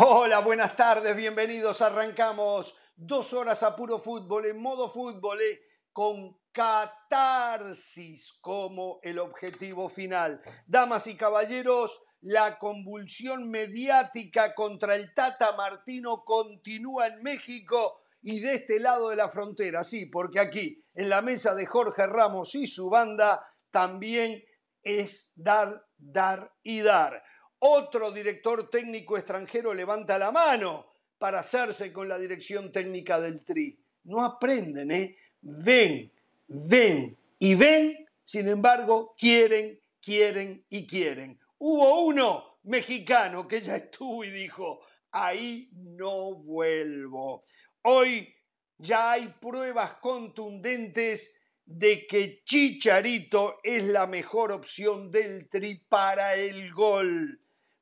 Hola, buenas tardes, bienvenidos. Arrancamos dos horas a puro fútbol, en modo fútbol, eh, con catarsis como el objetivo final. Damas y caballeros, la convulsión mediática contra el Tata Martino continúa en México y de este lado de la frontera, sí, porque aquí, en la mesa de Jorge Ramos y su banda, también es dar, dar y dar. Otro director técnico extranjero levanta la mano para hacerse con la dirección técnica del Tri. No aprenden, ¿eh? Ven, ven y ven, sin embargo, quieren, quieren y quieren. Hubo uno mexicano que ya estuvo y dijo, ahí no vuelvo. Hoy ya hay pruebas contundentes de que Chicharito es la mejor opción del Tri para el gol.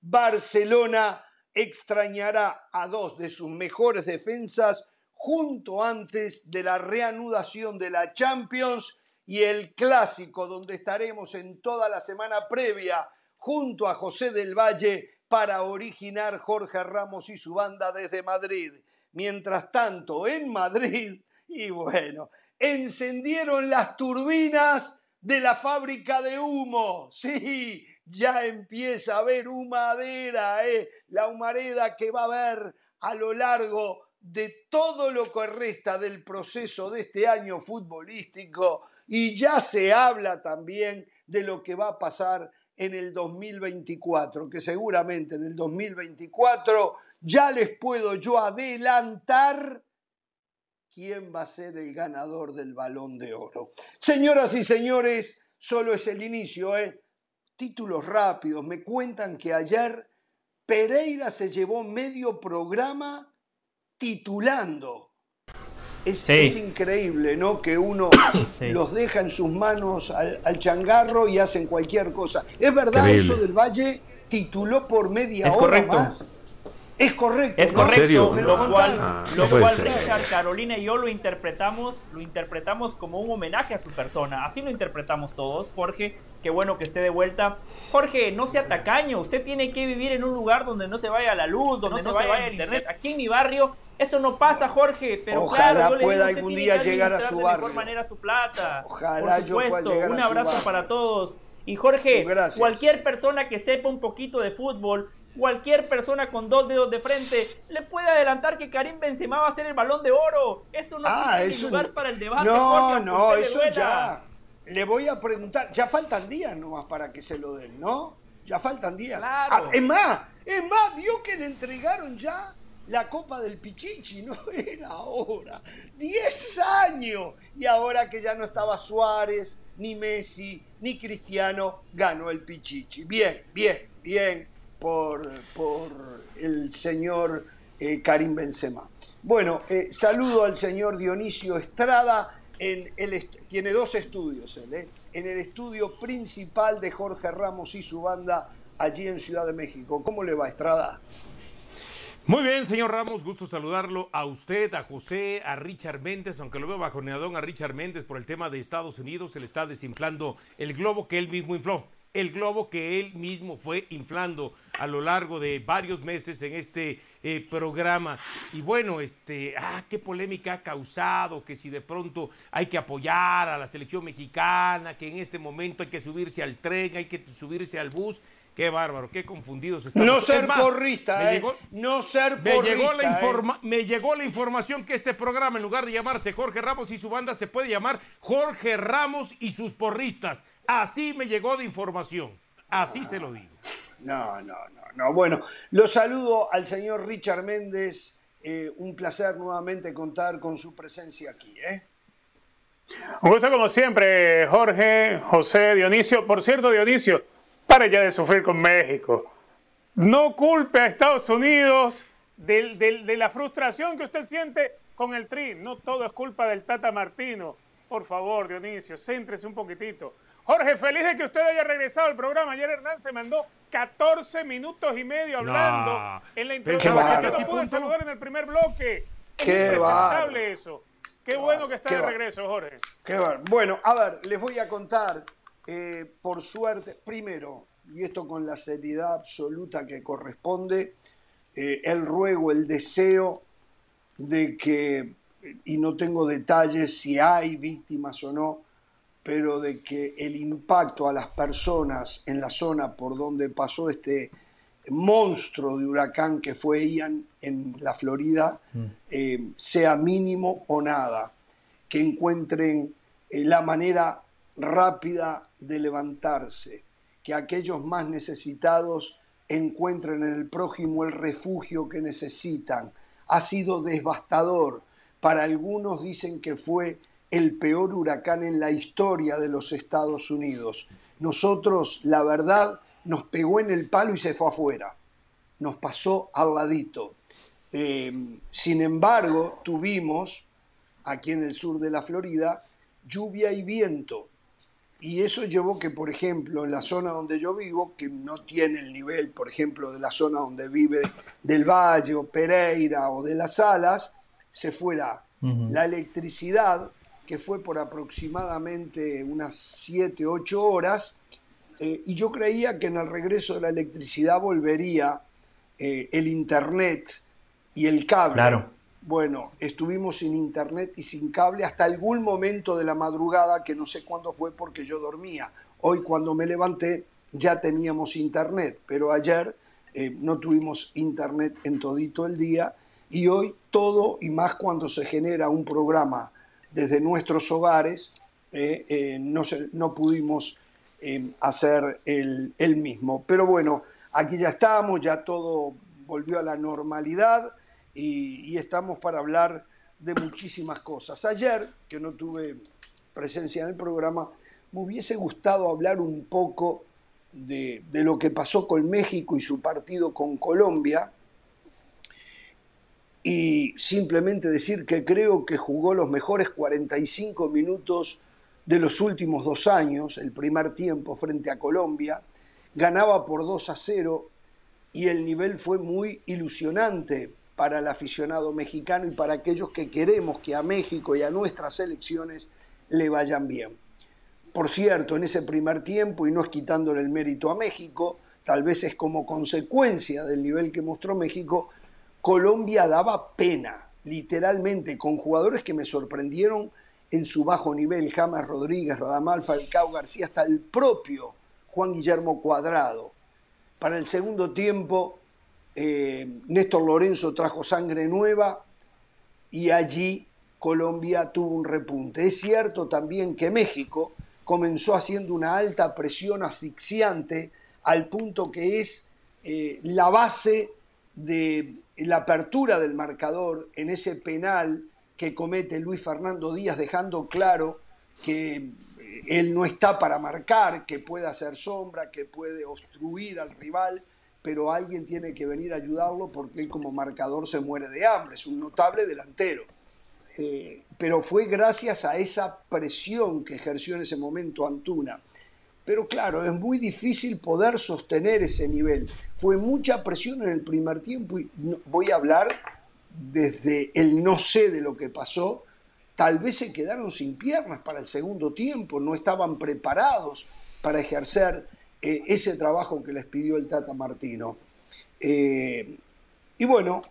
Barcelona extrañará a dos de sus mejores defensas junto antes de la reanudación de la Champions y el clásico donde estaremos en toda la semana previa junto a José del Valle para originar Jorge Ramos y su banda desde Madrid. Mientras tanto, en Madrid, y bueno, encendieron las turbinas de la fábrica de humo. Sí, ya empieza a haber humadera, ¿eh? la humareda que va a haber a lo largo de todo lo que resta del proceso de este año futbolístico y ya se habla también de lo que va a pasar en el 2024, que seguramente en el 2024 ya les puedo yo adelantar quién va a ser el ganador del balón de oro. Señoras y señores, solo es el inicio, ¿eh? Títulos rápidos. Me cuentan que ayer Pereira se llevó medio programa titulando. Es, increíble, ¿no? Que uno los deja en sus manos al, changarro y hacen cualquier cosa. ¿Es verdad eso del Valle? Tituló por media hora más. Es correcto. Es correcto. Lo cual, ah, lo cual Richard, Carolina y yo lo interpretamos, lo interpretamos como un homenaje a su persona. Así lo interpretamos todos. Jorge, qué bueno que esté de vuelta. Jorge, no sea tacaño. Usted tiene que vivir en un lugar donde no se vaya la luz, donde no, se, vaya el internet. Aquí en mi barrio eso no pasa, Jorge. Pero Ojalá claro, pueda algún día llegar a su barrio. De mejor manera su plata. Ojalá Por supuesto, yo un abrazo para todos. Y Jorge, cualquier persona que sepa un poquito de fútbol cualquier persona con dos dedos de frente le puede adelantar que Karim Benzema va a ser el balón de oro. Eso no ah, tiene lugar para el debate. No, no, eso ya. Le voy a preguntar, ya faltan días nomás para que se lo den, ¿no? Ya faltan días. Claro. Ah, es más, es más, vio que le entregaron ya la Copa del Pichichi, no era ahora. Diez años. Y ahora que ya no estaba Suárez, ni Messi, ni Cristiano, ganó el Pichichi. Bien, bien, bien por, por el señor eh, Karim Benzema. Bueno, eh, saludo al señor Dionisio Estrada. Tiene dos estudios él, eh, en el estudio principal de Jorge Ramos y su banda allí en Ciudad de México. ¿Cómo le va, Estrada? Muy bien, señor Ramos, gusto saludarlo a usted, a José, a Richard Méndez, aunque lo veo bajoneadón a Richard Méndez por el tema de Estados Unidos, se le está desinflando el globo que él mismo infló el globo que él mismo fue inflando a lo largo de varios meses en este eh, programa. Y bueno, este, ah, qué polémica ha causado, que si de pronto hay que apoyar a la selección mexicana, que en este momento hay que subirse al tren, hay que subirse al bus. Qué bárbaro, qué confundidos estamos. No ser porrista, eh. no ser porrista. Me llegó, la eh. me llegó la información que este programa, en lugar de llamarse Jorge Ramos y su banda, se puede llamar Jorge Ramos y sus porristas. Así me llegó de información. Así se lo digo. No, no, no, no. Bueno, lo saludo al señor Richard Méndez. Eh, un placer nuevamente contar con su presencia aquí. ¿eh? Un gusto como siempre, Jorge, José, Dionisio. Por cierto, Dionisio, pare ya de sufrir con México. No culpe a Estados Unidos de la frustración que usted siente con el TRI. No todo es culpa del Tata Martino. Por favor, Dionisio, céntrese un poquitito. Jorge, feliz de que usted haya regresado al programa. Ayer Hernán se mandó 14 minutos y medio hablando en la introducción. Que se pude saludar en el primer bloque. Qué impresentable eso. Qué, bueno que está de regreso, Jorge. Qué bueno, a ver, les voy a contar, eh, por suerte, primero, y esto con la seriedad absoluta que corresponde, eh, el ruego, el deseo de que, y no tengo detalles si hay víctimas o no, pero de que el impacto a las personas en la zona por donde pasó este monstruo de huracán que fue Ian en la Florida mm. eh, sea mínimo o nada, que encuentren eh, la manera rápida de levantarse, que aquellos más necesitados encuentren en el prójimo el refugio que necesitan. Ha sido devastador. Para algunos dicen que fue el peor huracán en la historia de los Estados Unidos. Nosotros, la verdad, nos pegó en el palo y se fue afuera. Nos pasó al ladito. Eh, sin embargo, tuvimos aquí en el sur de la Florida lluvia y viento. Y eso llevó que, por ejemplo, en la zona donde yo vivo, que no tiene el nivel, por ejemplo, de la zona donde vive del Valle o Pereira o de las Alas, se fuera la electricidad, que fue por aproximadamente unas 7, 8 horas, eh, y yo creía que en el regreso de la electricidad volvería eh, el Internet y el cable. Claro. Bueno, estuvimos sin internet y sin cable hasta algún momento de la madrugada, que no sé cuándo fue porque yo dormía. Hoy cuando me levanté ya teníamos internet, pero ayer eh, no tuvimos internet en todito el día y hoy todo y más cuando se genera un programa desde nuestros hogares, eh, eh, no, no, pudimos hacer el, el mismo. Pero bueno, aquí ya estamos, ya todo volvió a la normalidad y, estamos para hablar de muchísimas cosas. Ayer, que no tuve presencia en el programa, me hubiese gustado hablar un poco de, lo que pasó con México y su partido con Colombia y simplemente decir que creo que jugó los mejores 45 minutos de los últimos dos años, el primer tiempo frente a Colombia, ganaba por 2 a 0 y el nivel fue muy ilusionante para el aficionado mexicano y para aquellos que queremos que a México y a nuestras elecciones le vayan bien. Por cierto, en ese primer tiempo, y no es quitándole el mérito a México, tal vez es como consecuencia del nivel que mostró México, Colombia daba pena, literalmente, con jugadores que me sorprendieron en su bajo nivel, James Rodríguez, Radamal, Falcao García, hasta el propio Juan Guillermo Cuadrado. Para el segundo tiempo, eh, Néstor Lorenzo trajo sangre nueva y allí Colombia tuvo un repunte. Es cierto también que México comenzó haciendo una alta presión asfixiante al punto que es eh, la base de la apertura del marcador en ese penal que comete Luis Fernando Díaz, dejando claro que eh, él no está para marcar, que puede hacer sombra, que puede obstruir al rival pero alguien tiene que venir a ayudarlo porque él como marcador se muere de hambre, es un notable delantero. Eh, pero fue gracias a esa presión que ejerció en ese momento Antuna. Pero claro, es muy difícil poder sostener ese nivel. Fue mucha presión en el primer tiempo y voy a hablar desde el no sé de lo que pasó. Tal vez se quedaron sin piernas para el segundo tiempo, no estaban preparados para ejercer eh, ese trabajo que les pidió el Tata Martino. Eh, y bueno,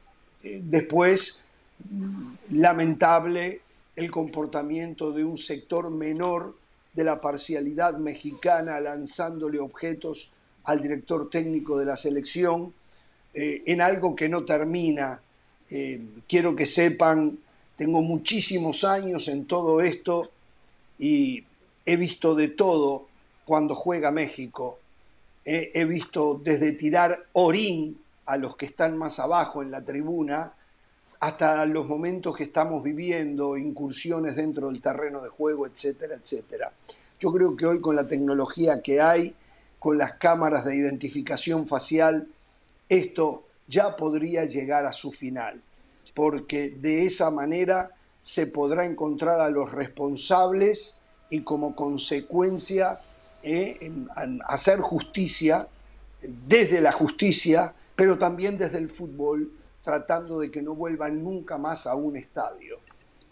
eh, después, mm, lamentable el comportamiento de un sector menor de la parcialidad mexicana lanzándole objetos al director técnico de la selección en algo que no termina. quiero que sepan, tengo muchísimos años en todo esto y he visto de todo cuando juega México. he visto desde tirar orín a los que están más abajo en la tribuna, hasta los momentos que estamos viviendo, incursiones dentro del terreno de juego, etcétera, etcétera. Yo creo que hoy con la tecnología que hay, con las cámaras de identificación facial, esto ya podría llegar a su final, porque de esa manera se podrá encontrar a los responsables y como consecuencia eh, hacer justicia desde la justicia, pero también desde el fútbol, tratando de que no vuelvan nunca más a un estadio.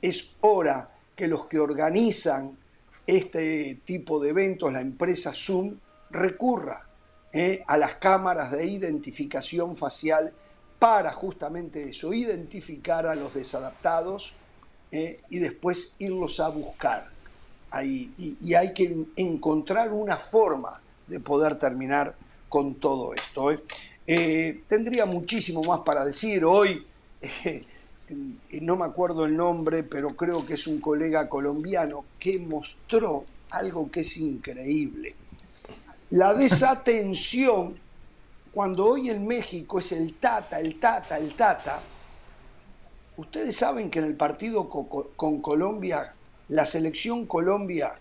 Es hora que los que organizan este tipo de eventos, la empresa Zoom, recurra eh, a las cámaras de identificación facial para justamente eso, identificar a los desadaptados eh, y después irlos a buscar. Ahí, y, hay que encontrar una forma de poder terminar con todo esto. ¿eh? Tendría muchísimo más para decir. Hoy, no me acuerdo el nombre, pero creo que es un colega colombiano que mostró algo que es increíble. La desatención, cuando hoy en México es el tata, el tata, el tata, ustedes saben que en el partido con Colombia, la selección Colombia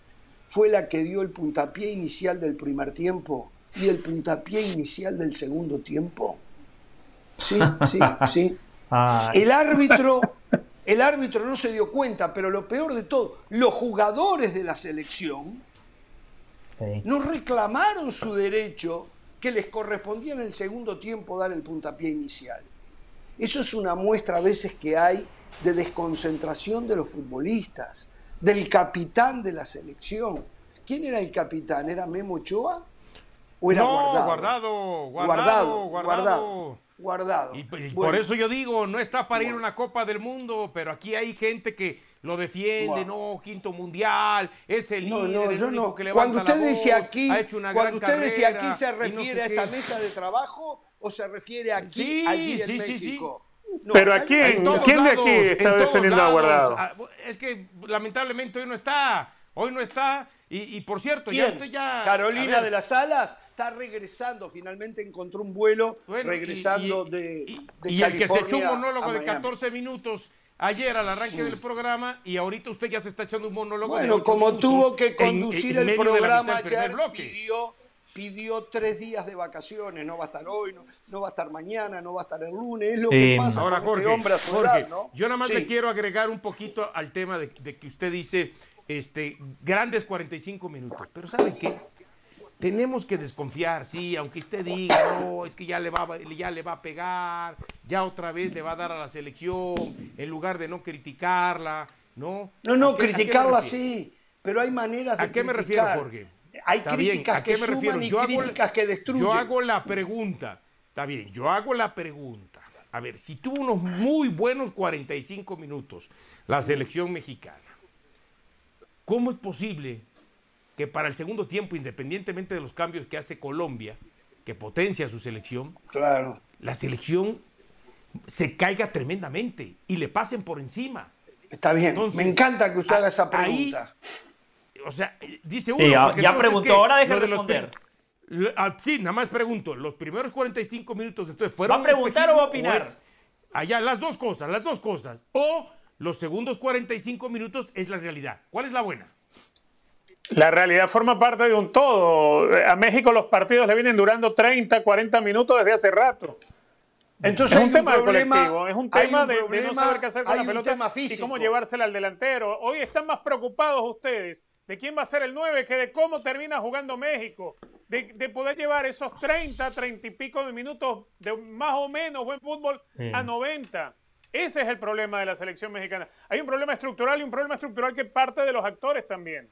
fue la que dio el puntapié inicial del primer tiempo y el puntapié inicial del segundo tiempo. Sí, sí, sí. El árbitro, el árbitro no se dio cuenta, pero lo peor de todo, los jugadores de la selección no reclamaron su derecho que les correspondía en el segundo tiempo dar el puntapié inicial. Eso es una muestra a veces que hay de desconcentración de los futbolistas, del capitán de la selección. ¿Quién era el capitán? ¿Era Memo Ochoa? ¿O era guardado? guardado? Guardado, guardado, guardado. Y, por eso yo digo, no está para ir a una Copa del Mundo, pero aquí hay gente que lo defiende, no, quinto mundial, es el líder, el único que levanta cuando usted la dice aquí, ha hecho una cuando gran usted dice aquí se no refiere sé a esta qué. mesa de trabajo o se refiere aquí, Sí, allí en sí, sí, sí. México. No, Pero aquí, En ¿Quién de aquí está defendiendo a lados. Guardado? Ah, Es que lamentablemente hoy no está, hoy no está. Y, y por cierto, ya usted ya... Carolina a de las Alas está regresando, finalmente encontró un vuelo bueno, regresando y- de, y- de y el que se echó un California monólogo a de Miami. 14 minutos ayer al arranque del programa y ahorita usted ya se está echando un monólogo Bueno, como tuvo que conducir en el programa ayer, pidió, pidió tres días de vacaciones. No va a estar hoy, no, no va a estar mañana, no va a estar el lunes. Es lo que Eh, pasa Ahora, con Jorge, este hombre a su Jorge, edad, ¿no? yo nada más Sí. le quiero agregar un poquito al tema de, de que usted dice este, grandes 45 minutos. Pero ¿sabe qué? Tenemos que desconfiar, sí, aunque usted diga, no, es que ya le, va, ya le va a pegar, ya otra vez le va a dar a la selección, en lugar de no criticarla, ¿no? No, no, ¿A qué- criticarla sí, pero hay maneras de ¿A qué me criticar. refiero, Jorge? Hay Está críticas ¿a qué que refiero? suman y Yo hago la- críticas que destruyen. Yo hago la pregunta. Está bien, yo hago la pregunta. A ver, si tuvo unos muy buenos 45 minutos la selección mexicana, ¿cómo es posible que para el segundo tiempo, independientemente de los cambios que hace Colombia, que potencia su selección, Claro. la selección se caiga tremendamente y le pasen por encima? Está bien. Entonces, Me encanta que usted haga esa ahí- pregunta. O sea, eh, dice uno. Sí, ya- ya preguntó, ahora deje de responder. ah, sí, nada más pregunto. ¿Los primeros 45 minutos entonces fueron. ¿Va a preguntar o va a opinar? es- allá, las dos cosas, las dos cosas. O los segundos 45 minutos es la realidad. ¿Cuál es la buena? La realidad forma parte de un todo. A México los partidos le vienen durando 30, 40 minutos desde hace rato. Entonces Es un tema problema, colectivo, es un tema un de, de no saber qué hacer con la pelota tema y cómo llevársela al delantero. Hoy están más preocupados ustedes de quién va a ser el 9 que de cómo termina jugando México. De, de poder llevar esos 30, 30 y pico de minutos de más o menos buen fútbol a 90. Ese es el problema de la selección mexicana. Hay un problema estructural y un problema estructural que parte de los actores también.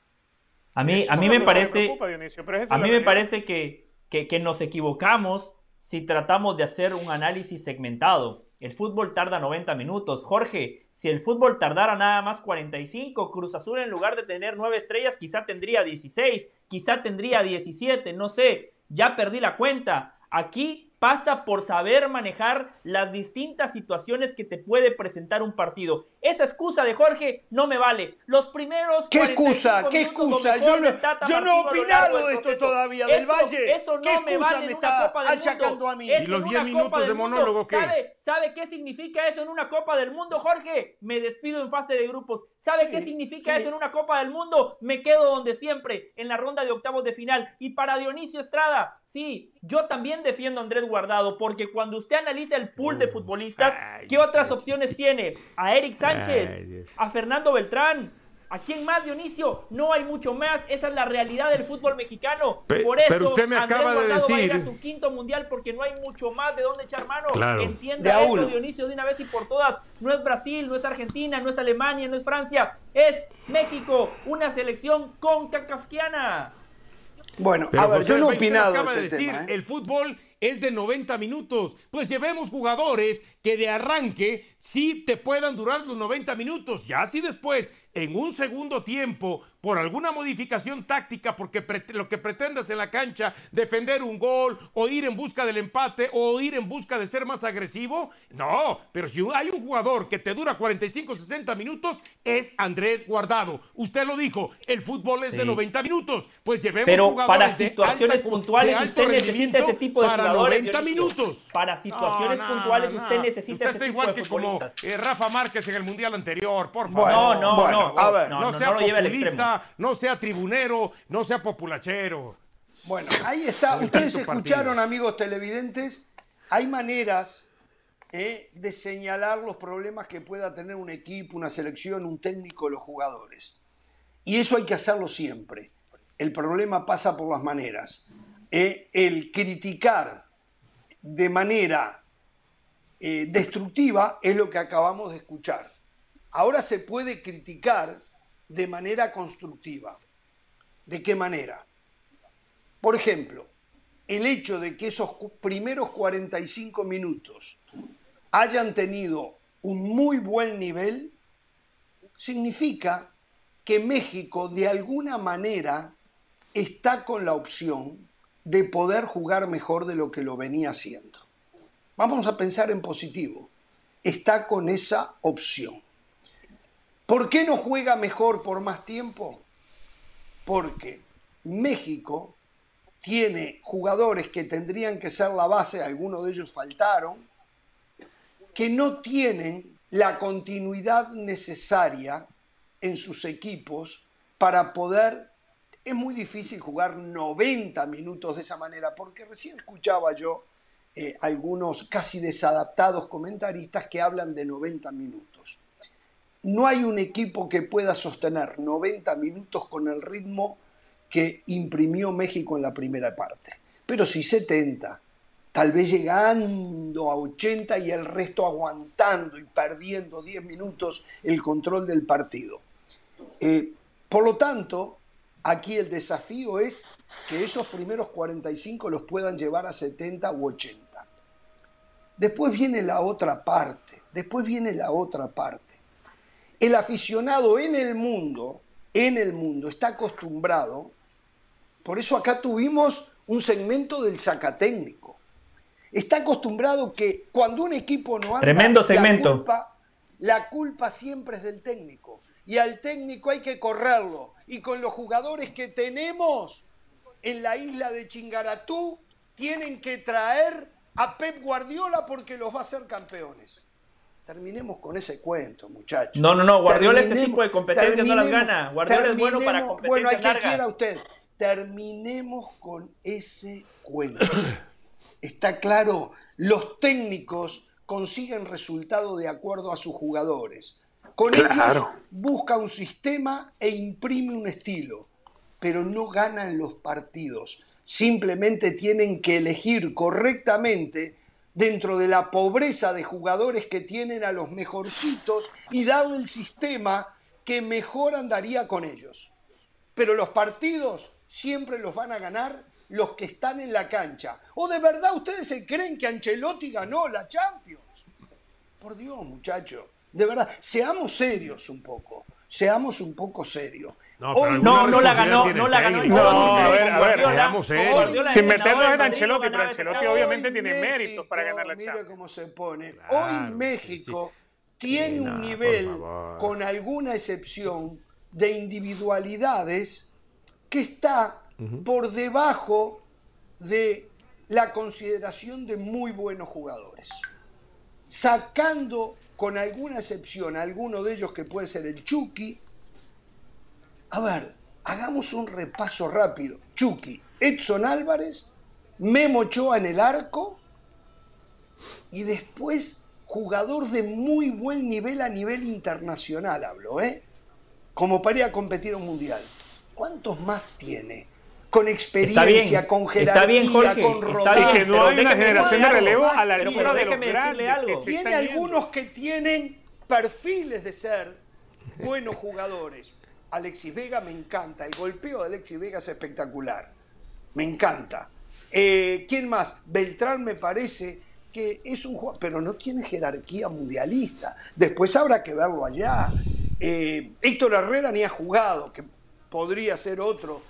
A mí, a mí me parece, preocupa, Dionisio, pero esa es a mí me parece que, que, que nos equivocamos si tratamos de hacer un análisis segmentado. El fútbol tarda 90 minutos. Jorge, si el fútbol tardara nada más 45, Cruz Azul en lugar de tener 9 estrellas quizá tendría 16, quizá tendría 17, no sé, ya perdí la cuenta. Aquí pasa por saber manejar las distintas situaciones que te puede presentar un partido. Esa excusa de Jorge no me vale. Los primeros ¿Qué 45 excusa? ¿Qué excusa? Yo no- yo no he opinado de esto todavía, del Eso- Valle. Eso no ¿Qué me excusa vale me en está una Copa del achacando Mundo. a mí? ¿Y los en 10 una minutos de monólogo qué? ¿Sabe, ¿Sabe qué significa eso en una Copa del Mundo, Jorge? Me despido en fase de grupos. ¿Sabe qué significa eso en una Copa del Mundo? Me quedo donde siempre, en la ronda de octavos de final. Y para Dionisio Estrada, sí, yo también defiendo a Andrés Guardado, porque cuando usted analiza el pool de futbolistas, Ay, ¿qué otras opciones tiene? A Eric Sánchez, Ay, Dios. a Fernando Beltrán. ¿A quién más, Dionisio? No hay mucho más. Esa es la realidad del fútbol mexicano. Pe- Por eso, pero usted me Andrés de va a ir a su quinto mundial porque no hay mucho más de dónde echar mano. Claro. Entienda De eso. Dionisio, de una vez y por todas. No es Brasil, no es Argentina, no es Alemania, no es Francia. Es México, una selección con cacafquiana. Bueno, Pero a ver, yo no he Alfredo opinado acaba de de este decir, tema. ¿eh? el fútbol es de 90 minutos. Pues llevemos jugadores que de arranque sí te puedan durar los 90 minutos. Ya si después, en un segundo tiempo, por alguna modificación táctica, porque lo que pretendas en la cancha, defender un gol o ir en busca del empate o ir en busca de ser más agresivo, no, pero si hay un jugador que te dura 45, 60 minutos, es Andrés Guardado. Usted lo dijo, el fútbol es de 90 minutos, pues llevemos pero para situaciones puntuales usted necesita ese tipo de para jugadores. 90 minutos. Para situaciones puntuales usted necesita ese tipo igual de que como eh, Rafa Márquez en el Mundial anterior, por favor. no, no, no, a ver, no, sea populista, no sea tribunero, no sea populachero. Bueno, ahí está. Ustedes escucharon, amigos televidentes, hay maneras eh, de señalar los problemas que pueda tener un equipo, una selección, un técnico, los jugadores. Y eso hay que hacerlo siempre. El problema pasa por las maneras. Eh, el criticar de manera eh, destructiva es lo que acabamos de escuchar. Ahora se puede criticar de manera constructiva. ¿De qué manera? Por ejemplo, el hecho de que esos primeros 45 minutos hayan tenido un muy buen nivel, significa que México de alguna manera está con la opción de poder jugar mejor de lo que lo venía haciendo. Vamos a pensar en positivo. Está con esa opción. ¿Por qué no juega mejor por más tiempo? Porque México tiene jugadores que tendrían que ser la base, algunos de ellos faltaron, que no tienen la continuidad necesaria en sus equipos para poder... Es muy difícil jugar 90 minutos de esa manera, porque recién escuchaba yo eh, algunos casi desadaptados comentaristas que hablan de 90 minutos. No hay un equipo que pueda sostener 90 minutos con el ritmo que imprimió México en la primera parte. Pero si 70, tal vez llegando a 80 y el resto aguantando y perdiendo 10 minutos el control del partido. Eh, por lo tanto, aquí el desafío es que esos primeros 45 los puedan llevar a 70 u 80. Después viene la otra parte, después viene la otra parte. El aficionado en el mundo, en el mundo, está acostumbrado, por eso acá tuvimos un segmento del sacatécnico. Está acostumbrado que cuando un equipo no anda, Tremendo segmento. La, culpa, la culpa siempre es del técnico y al técnico hay que correrlo. Y con los jugadores que tenemos en la isla de Chingaratú, tienen que traer a Pep Guardiola porque los va a hacer campeones. Terminemos con ese cuento, muchachos. No, no, no, Guardiola este tipo de competencias no las gana. Guardiola es bueno para competencias Bueno, hay que quiera usted. Terminemos con ese cuento. Está claro, los técnicos consiguen resultado de acuerdo a sus jugadores. Con ellos busca un sistema e imprime un estilo, pero no ganan los partidos. Simplemente tienen que elegir correctamente dentro de la pobreza de jugadores que tienen a los mejorcitos y darle el sistema que mejor andaría con ellos. Pero los partidos siempre los van a ganar los que están en la cancha. ¿O de verdad ustedes se creen que Ancelotti ganó la Champions? Por Dios, muchachos. De verdad, seamos serios un poco, seamos un poco serios. No, no, no la ganó, no la ganó. No, a ver, a ver, seamos serios. Sin meternos en Ancelotti, pero Ancelotti obviamente tiene méritos para ganar la Champions. Mira cómo se pone. Hoy México tiene un nivel, con alguna excepción, de individualidades que está por debajo de la consideración de muy buenos jugadores. Sacando con alguna excepción, alguno de ellos que puede ser el Chucky. A ver, hagamos un repaso rápido. Chucky, Edson Álvarez, Memo Ochoa en el arco y después jugador de muy buen nivel a nivel internacional, hablo, ¿eh? Como para ir a competir a un mundial. ¿Cuántos más tiene? con experiencia, con jerarquía, con rodaje. que no hay una generación de relevo a la altura de los grandes. Algo. Tiene algunos que tienen perfiles de ser buenos jugadores. Alexis Vega me encanta, el golpeo de Alexis Vega es espectacular, me encanta. Eh, ¿Quién más? Beltrán me parece que es un jugador, pero no tiene jerarquía mundialista. Después habrá que verlo allá. Eh, Héctor Herrera ni ha jugado, que podría ser otro.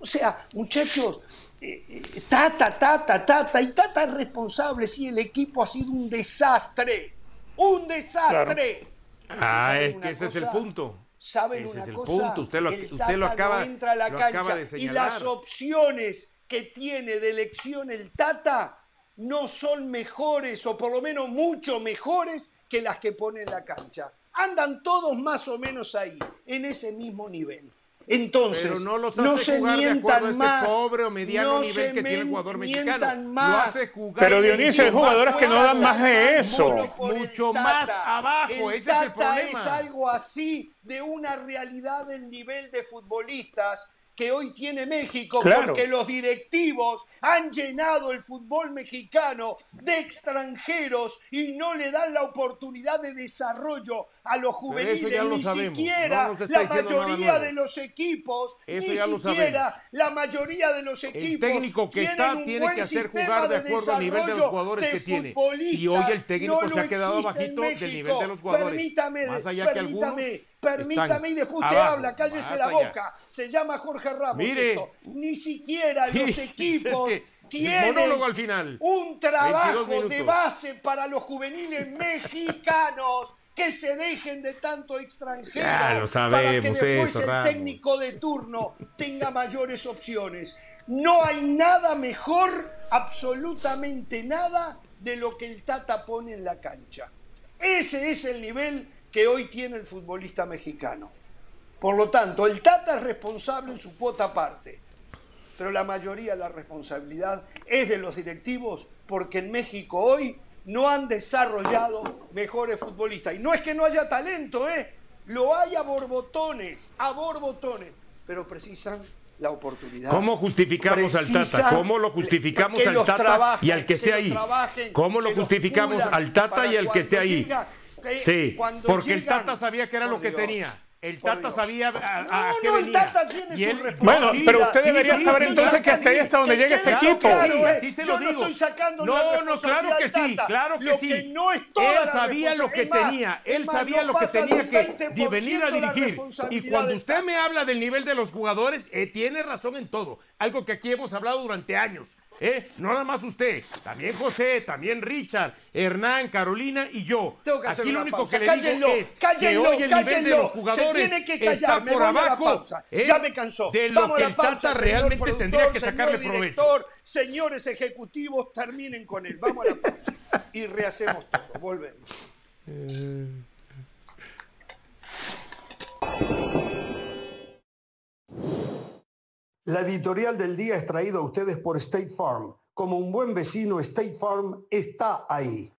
O sea, muchachos, eh, tata, tata, tata, y tata es responsable, sí, el equipo ha sido un desastre, un desastre. Ah, es que ese es el punto. ¿Saben ese una es el cosa? punto, usted lo, El usted lo acaba, no entra a la cancha de y las opciones que tiene de elección el Tata no son mejores o por lo menos mucho mejores que las que pone en la cancha. Andan todos más o menos ahí, en ese mismo nivel. Entonces, Pero no los no hace se jugar de acuerdo mientan más, pobre o mediano no nivel se que tiene el jugador mientan mexicano. Más. Lo hace jugar Pero Dionisio, hay jugadores que no dan más de eso. el Mucho Tata. más abajo, ese es el Tata problema. es algo así de una realidad del nivel de futbolistas que hoy tiene México, Claro. porque los directivos han llenado el fútbol mexicano de extranjeros y no le dan la oportunidad de desarrollo a los juveniles, lo ni sabemos, siquiera no la mayoría de los equipos, Eso ni ya lo siquiera sabemos. la mayoría de los equipos técnico que está un tiene que hacer jugar de acuerdo al nivel de los jugadores de que tiene. Y hoy el técnico No se lo ha quedado bajito del nivel de los jugadores. Permítame, Más allá que algunos permítame y después usted abajo, habla, cállese la allá. boca. Se llama Jorge Ramos Mire. esto. Ni siquiera Sí, los es equipos que- tienen monólogo al final. un trabajo 22 de base para los juveniles mexicanos que se dejen de tanto extranjero Ya lo para que sabemos después eso, el Ramos. técnico de turno tenga mayores opciones. No hay nada mejor, absolutamente nada, de lo que el Tata pone en la cancha. Ese es el nivel que hoy tiene el futbolista mexicano. Por lo tanto, el Tata es responsable en su cuota aparte, pero la mayoría de la responsabilidad es de los directivos porque en México hoy no han desarrollado mejores futbolistas. Y no es que no haya talento, ¿eh? Lo hay a borbotones, a borbotones, pero precisan la oportunidad. ¿Cómo justificamos al Tata? ¿Cómo lo justificamos al Tata trabajen, y al que esté ahí? trabajen, ¿Cómo lo justificamos al Tata y al que esté ahí? Eh, Sí, cuando porque el Tata sabía que era lo que Dios, tenía. El Tata Dios. sabía a, a- No, qué no, el. Tata tiene Y él-. Bueno, pero usted sí, debería sí, saber sí, entonces que hasta ahí hasta donde llega este equipo. claro, eh. Así se Yo no estoy sacando no, no, claro que sí, claro que sí. que no es toda él sabía lo que más, tenía, él más, sabía lo que tenía que 20% de venir a dirigir. Y cuando usted me habla del nivel de los jugadores, eh, tiene razón en todo. Algo que aquí hemos hablado durante años. ¿Eh? No nada más usted, también José, también Richard, Hernán, Carolina y yo. Tengo que hacer Aquí lo único pausa. que le Cállenlo, digo es que cállenlo, hoy el nivel de cállenlo. los jugadores Se tiene que callar, está por abajo. ¿eh? Ya me cansó. de lo Vamos que a el la pausa, Tata realmente tendría que señor sacarle provecho. director, Señores ejecutivos, terminen con él. Vamos a la pausa y rehacemos todo. Volvemos. La editorial del día es traída a ustedes por State Farm. Como un buen vecino, State Farm está ahí.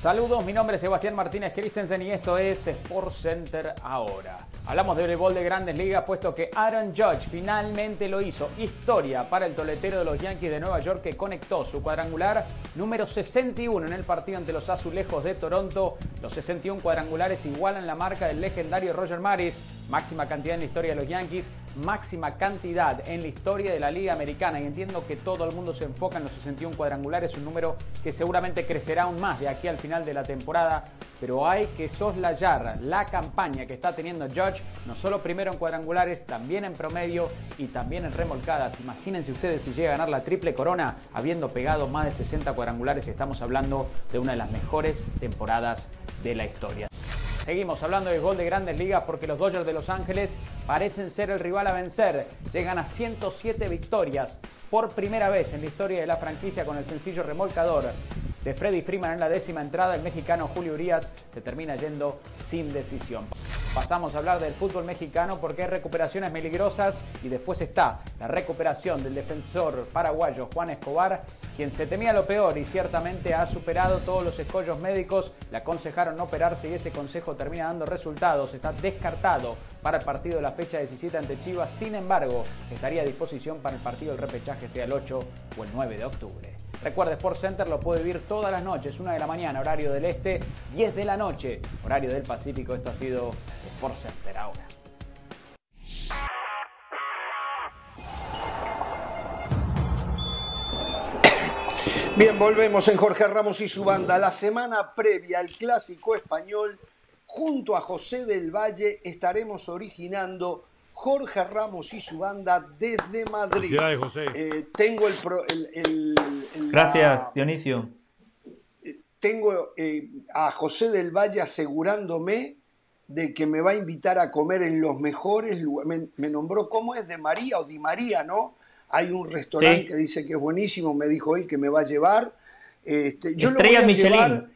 Saludos, mi nombre es Sebastián Martínez Christensen y esto es Sport Center ahora. Hablamos de voleibol de grandes ligas puesto que Aaron Judge finalmente lo hizo. Historia para el toletero de los Yankees de Nueva York que conectó su cuadrangular número 61 en el partido ante los Azulejos de Toronto. Los 61 cuadrangulares igualan la marca del legendario Roger Maris. Máxima cantidad en la historia de los Yankees, máxima cantidad en la historia de la Liga Americana. Y entiendo que todo el mundo se enfoca en los 61 cuadrangulares, un número que seguramente crecerá aún más de aquí al final de la temporada. Pero hay que soslayar la campaña que está teniendo Judge, no solo primero en cuadrangulares, también en promedio y también en remolcadas. Imagínense ustedes si llega a ganar la triple corona habiendo pegado más de 60 cuadrangulares. Estamos hablando de una de las mejores temporadas de la historia. Seguimos hablando de gol de grandes ligas porque los Dodgers de Los Ángeles parecen ser el rival a vencer. Llegan a 107 victorias por primera vez en la historia de la franquicia con el sencillo remolcador de Freddy Freeman en la décima entrada. El mexicano Julio Urias se termina yendo sin decisión. Pasamos a hablar del fútbol mexicano porque hay recuperaciones peligrosas y después está la recuperación del defensor paraguayo Juan Escobar, quien se temía lo peor y ciertamente ha superado todos los escollos médicos. Le aconsejaron no operarse y ese consejo termina dando resultados. Está descartado para el partido de la fecha 17 ante Chivas. Sin embargo, estaría a disposición para el partido del repechaje, sea el 8 o el 9 de octubre. Recuerda, Sports Center lo puede vivir todas las noches, 1 de la mañana, horario del este, 10 de la noche, horario del Pacífico. Esto ha sido Sports Center ahora. Bien, volvemos en Jorge Ramos y su banda. La semana previa al clásico español, junto a José del Valle, estaremos originando Jorge Ramos y su banda desde Madrid. José. Eh, tengo el, Gracias, Dionisio. Eh, tengo eh, a José del Valle asegurándome de que me va a invitar a comer en los mejores lugares. Me, me nombró, ¿cómo es? De María o Di María, ¿no? Hay un restaurante que dice que es buenísimo, me dijo él que me va a llevar. Este, yo lo voy a llevar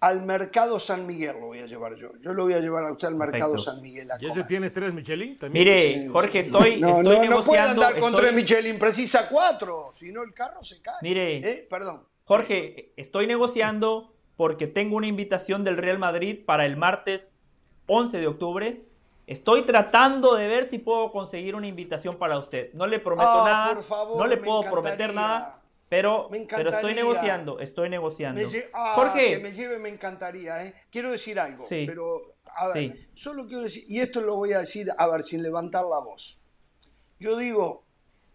al Mercado San Miguel, lo voy a llevar yo. Yo lo voy a llevar a usted al Mercado San Miguel. ¿Y ese tiene estrellas Michelin también? Mire, Jorge, estoy, no, estoy no, no puede andar con tres Michelin, precisa cuatro, si no el carro se cae. Mire, ¿Eh? perdón. Jorge, estoy negociando porque tengo una invitación del Real Madrid para el martes 11 de octubre Estoy tratando de ver si puedo conseguir una invitación para usted. No le prometo ah, nada, no le puedo prometer nada, pero, pero estoy negociando, estoy negociando. Ah, Jorge, que me lleve me encantaría, ¿eh? Quiero decir algo, pero a ver, solo quiero decir, y esto lo voy a decir, a ver, sin levantar la voz. Yo digo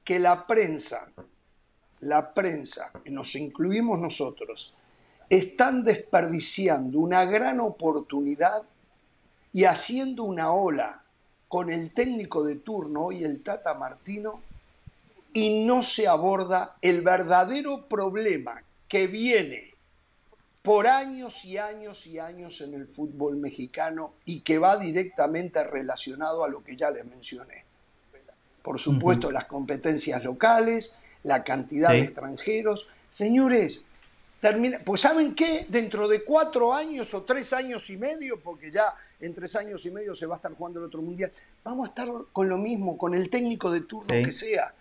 que la prensa, la prensa, y nos incluimos nosotros, están desperdiciando una gran oportunidad y haciendo una ola con el técnico de turno hoy, el Tata Martino, y no se aborda el verdadero problema que viene por años y años y años en el fútbol mexicano y que va directamente relacionado a lo que ya les mencioné. Por supuesto, las competencias locales, la cantidad de extranjeros. Señores, termina, pues ¿saben qué? Dentro de cuatro años o tres años y medio, porque ya en tres años y medio se va a estar jugando el otro mundial. Vamos a estar con lo mismo, con el técnico de turno que sea.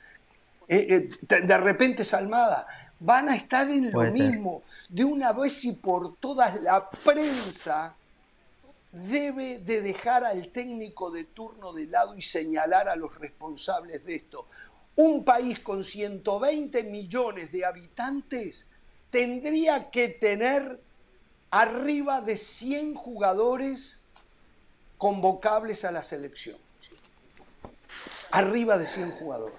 Eh, eh, de repente Salmada, van a estar en lo mismo. De una vez y por todas, la prensa debe de dejar al técnico de turno de lado y señalar a los responsables de esto. Un país con 120 millones de habitantes tendría que tener arriba de 100 jugadores convocables a la selección. Arriba de 100 jugadores.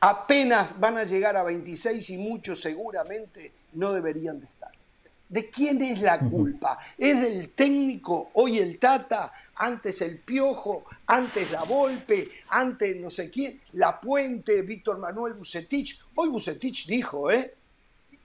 Apenas van a llegar a 26 y muchos seguramente no deberían de estar. ¿De quién es la culpa? ¿Es del técnico, hoy el Tata, antes el Piojo, antes la Volpe, antes no sé quién, La Puente, Víctor Manuel Bucetich? Hoy Bucetich dijo, ¿eh?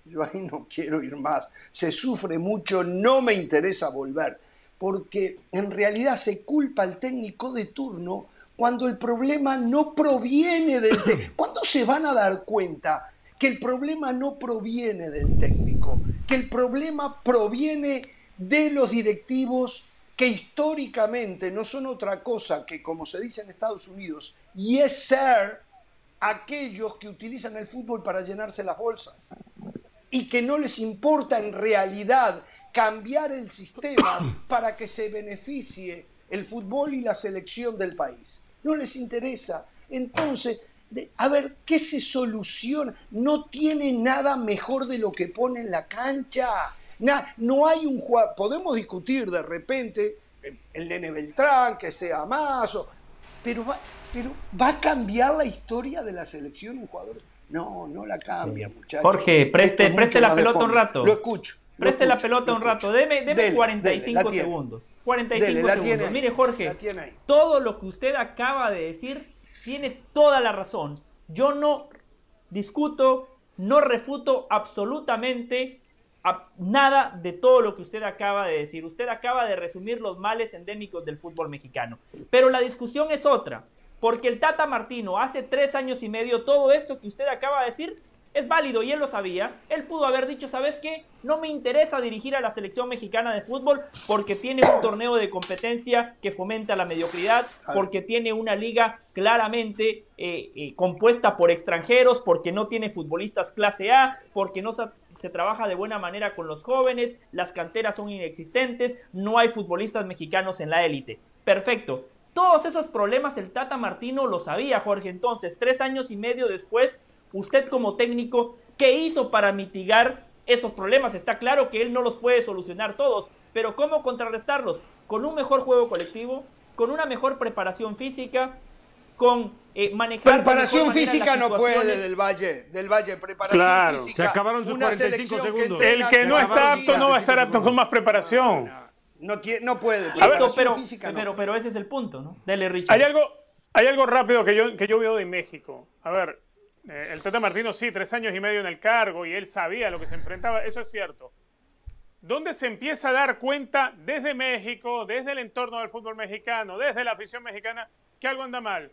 Yo ahí no quiero ir más. Se sufre mucho, no me interesa volver porque en realidad se culpa al técnico de turno cuando el problema no proviene del técnico. ¿Cuándo se van a dar cuenta que el problema no proviene del técnico? Que el problema proviene de los directivos que históricamente no son otra cosa que, como se dice en Estados Unidos, yes sir, aquellos que utilizan el fútbol para llenarse las bolsas y que no les importa en realidad cambiar el sistema para que se beneficie el fútbol y la selección del país. No les interesa. Entonces, a ver, ¿qué se soluciona? No tiene nada mejor de lo que pone en la cancha. no hay un jugador, podemos discutir de repente el nene Beltrán, que sea más, pero, va, pero ¿va a cambiar la historia de la selección un jugador? No, no la cambia, muchachos. Jorge, preste, preste la pelota un rato. Lo escucho. Preste la pelota un rato. Deme, 45 segundos. 45 segundos. Mire, Jorge, todo lo que usted acaba de decir tiene toda la razón. Yo no discuto, no refuto absolutamente nada de todo lo que usted acaba de decir. Usted acaba de resumir los males endémicos del fútbol mexicano. Pero la discusión es otra. Porque el Tata Martino hace tres años y medio todo esto que usted acaba de decir es válido y él lo sabía. Él pudo haber dicho, ¿sabes qué? No me interesa dirigir a la selección mexicana de fútbol porque tiene un torneo de competencia que fomenta la mediocridad, porque tiene una liga claramente eh, eh, compuesta por extranjeros, porque no tiene futbolistas clase A, porque no se trabaja de buena manera con los jóvenes, las canteras son inexistentes, no hay futbolistas mexicanos en la élite. Perfecto. Todos esos problemas el Tata Martino lo sabía, Jorge. Entonces, tres años y medio después, usted como técnico, ¿qué hizo para mitigar esos problemas? Está claro que él no los puede solucionar todos, pero ¿cómo contrarrestarlos? Con un mejor juego colectivo, con una mejor preparación física, con eh, manejar. Preparación física no puede del Valle, del Valle, preparación Claro. física. Se acabaron sus una 45 selección segundos. El que no está apto no va a estar apto con más preparación. No, quiere- no puede. Pero, física no. pero, pero ese es el punto, ¿no? Dele, Richard. Hay algo, hay algo rápido que yo, que yo veo de México. A ver, eh, el Tata Martino sí, tres años y medio en el cargo y él sabía lo que se enfrentaba, eso es cierto. ¿Dónde se empieza a dar cuenta desde México, desde el entorno del fútbol mexicano, desde la afición mexicana, que algo anda mal?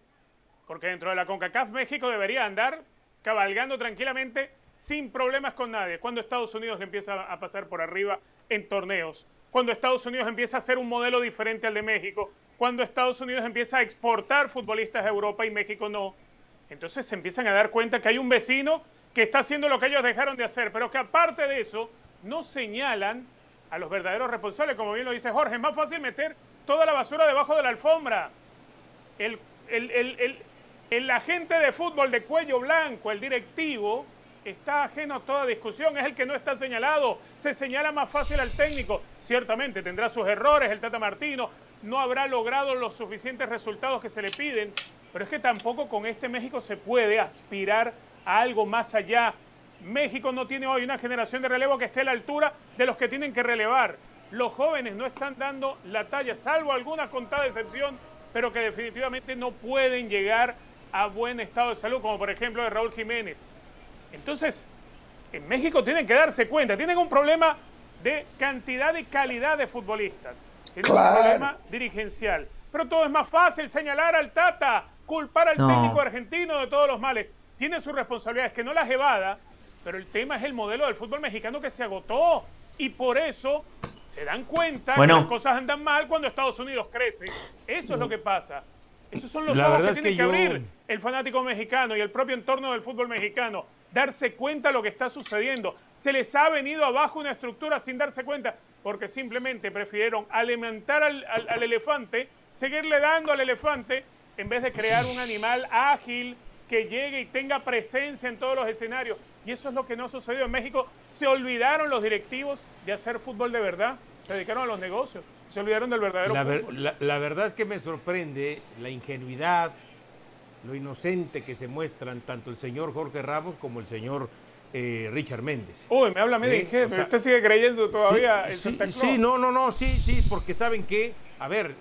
Porque dentro de la CONCACAF México debería andar cabalgando tranquilamente sin problemas con nadie. Cuando Estados Unidos le empieza a pasar por arriba en torneos. Cuando Estados Unidos empieza a ser un modelo diferente al de México. Cuando Estados Unidos empieza a exportar futbolistas a Europa y México no. Entonces se empiezan a dar cuenta que hay un vecino que está haciendo lo que ellos dejaron de hacer, pero que aparte de eso no señalan a los verdaderos responsables, como bien lo dice Jorge. Es más fácil meter toda la basura debajo de la alfombra. El, el, el, el, agente de fútbol de cuello blanco, el directivo, está ajeno a toda discusión, es el que no está señalado. Se señala más fácil al técnico. Ciertamente tendrá sus errores el Tata Martino, no habrá logrado los suficientes resultados que se le piden, pero es que tampoco con este México se puede aspirar a algo más allá. México no tiene hoy una generación de relevo que esté a la altura de los que tienen que relevar. Los jóvenes no están dando la talla, salvo alguna contada excepción, pero que definitivamente no pueden llegar a buen estado de salud, como por ejemplo de Raúl Jiménez. Entonces, en México tienen que darse cuenta, tienen un problema de cantidad y calidad de futbolistas. Tienen Claro. un problema dirigencial. Pero todo es más fácil señalar al Tata, culpar al No. técnico argentino de todos los males. Tiene sus responsabilidades, que no las evada, pero el tema es el modelo del fútbol mexicano que se agotó. Y por eso se dan cuenta Bueno. que las cosas andan mal cuando Estados Unidos crece. Eso es lo que pasa. Esos son los La ojos que tiene que que yo- abrir el fanático mexicano y el propio entorno del fútbol mexicano. Darse cuenta de lo que está sucediendo. Se les ha venido abajo una estructura sin darse cuenta porque simplemente prefirieron alimentar al, al- al elefante, seguirle dando al elefante en vez de crear un animal ágil que llegue y tenga presencia en todos los escenarios. Y eso es lo que no ha sucedido en México. Se olvidaron los directivos de hacer fútbol de verdad. Se dedicaron a los negocios. Se olvidaron del verdadero La, ver- fútbol. la- la verdad es que me sorprende la ingenuidad, lo inocente que se muestran tanto el señor Jorge Ramos como el señor eh, Richard Méndez. Uy, me habla de sea, Usted sigue creyendo todavía sí, en Santa Claus. sí, no, no, no, sí, sí, porque saben que, a ver,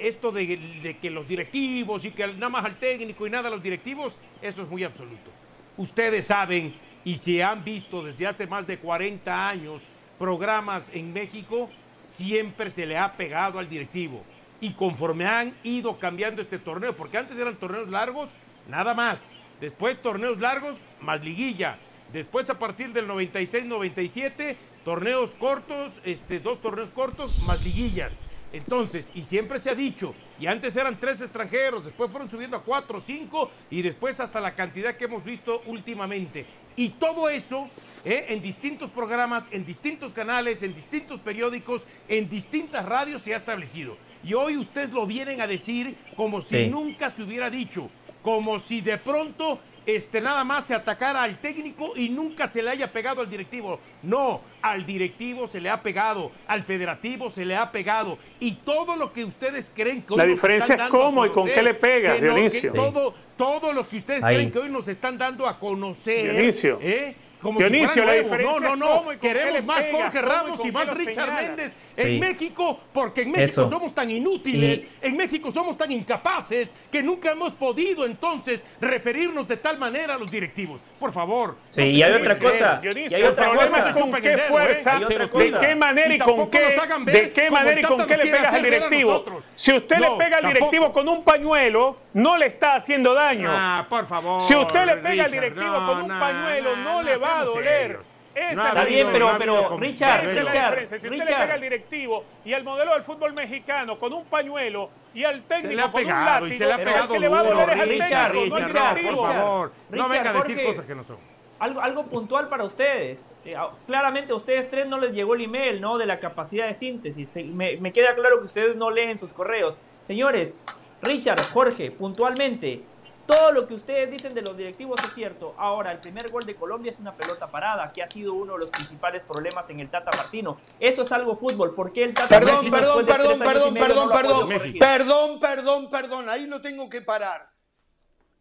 esto de, que los directivos y que nada más al técnico y nada a los directivos, eso es muy absoluto. Ustedes saben y se han visto desde hace más de 40 años programas en México, siempre se le ha pegado al directivo. Y conforme han ido cambiando este torneo, porque antes eran torneos largos, nada más. Después torneos largos, más liguilla. Después a partir del 96-97, torneos cortos, este, dos torneos cortos, más liguillas. Entonces, y siempre se ha dicho, y antes eran tres extranjeros, después fueron subiendo a cuatro, cinco, y después hasta la cantidad que hemos visto últimamente. Y todo eso ¿eh? en distintos programas, en distintos canales, en distintos periódicos, en distintas radios se ha establecido. Y hoy ustedes lo vienen a decir como si Sí. nunca se hubiera dicho, como si de pronto este, nada más se atacara al técnico y nunca se le haya pegado al directivo. No, al directivo se le ha pegado, al federativo se le ha pegado. Y todo lo que ustedes creen que hoy La nos diferencia están es dando cómo y con qué le pegas, que no- que Dionisio. todo, todo lo que ustedes Ahí. creen que hoy nos están dando a conocer. Dionisio. ¿eh? Como Dionisio, si la diferencia No, no, no. Queremos más Jorge y Ramos y más Richard señalas. Méndez Sí. en México, porque en México Eso. somos tan inútiles, Y- en México somos tan incapaces que nunca hemos podido entonces referirnos de tal manera a los directivos. Por favor. Sí, no y hay otra cosa. Dionisio, Y hay el otra problema cosa. es con qué fuerza, ¿eh? De qué manera y con qué, de qué manera y con qué le pegas al directivo. Si usted le pega al directivo con un pañuelo, no le está haciendo daño. Ah, por favor. Si usted le pega al directivo con un pañuelo, no le va a seamos doler. Esa No Está bien, pero- no pero, con- Richard, Esa es la Richard, diferencia. Si usted le Richard. pega al directivo y al modelo del fútbol mexicano con un pañuelo y al técnico le ha con pegado un y látigo, se le ha el pegado que le va a doler es al Richard, técnico, no al Richard, Richard, directivo. por favor, no Richard, venga a decir Jorge. cosas que no son. Algo, algo puntual para ustedes. Eh, a- claramente a ustedes tres no les llegó el email, ¿no? De la capacidad de síntesis. Se- me, me queda claro que ustedes no leen sus correos. Señores, Richard, Jorge, puntualmente, todo lo que ustedes dicen de los directivos es cierto. Ahora, el primer gol de Colombia es una pelota parada, que ha sido uno de los principales problemas en el Tata Martino. Eso es algo fútbol. ¿Por qué el Tata Perdón, Martino perdón, perdón, perdón, perdón, no perdón, perdón, perdón, perdón, ahí lo tengo que parar.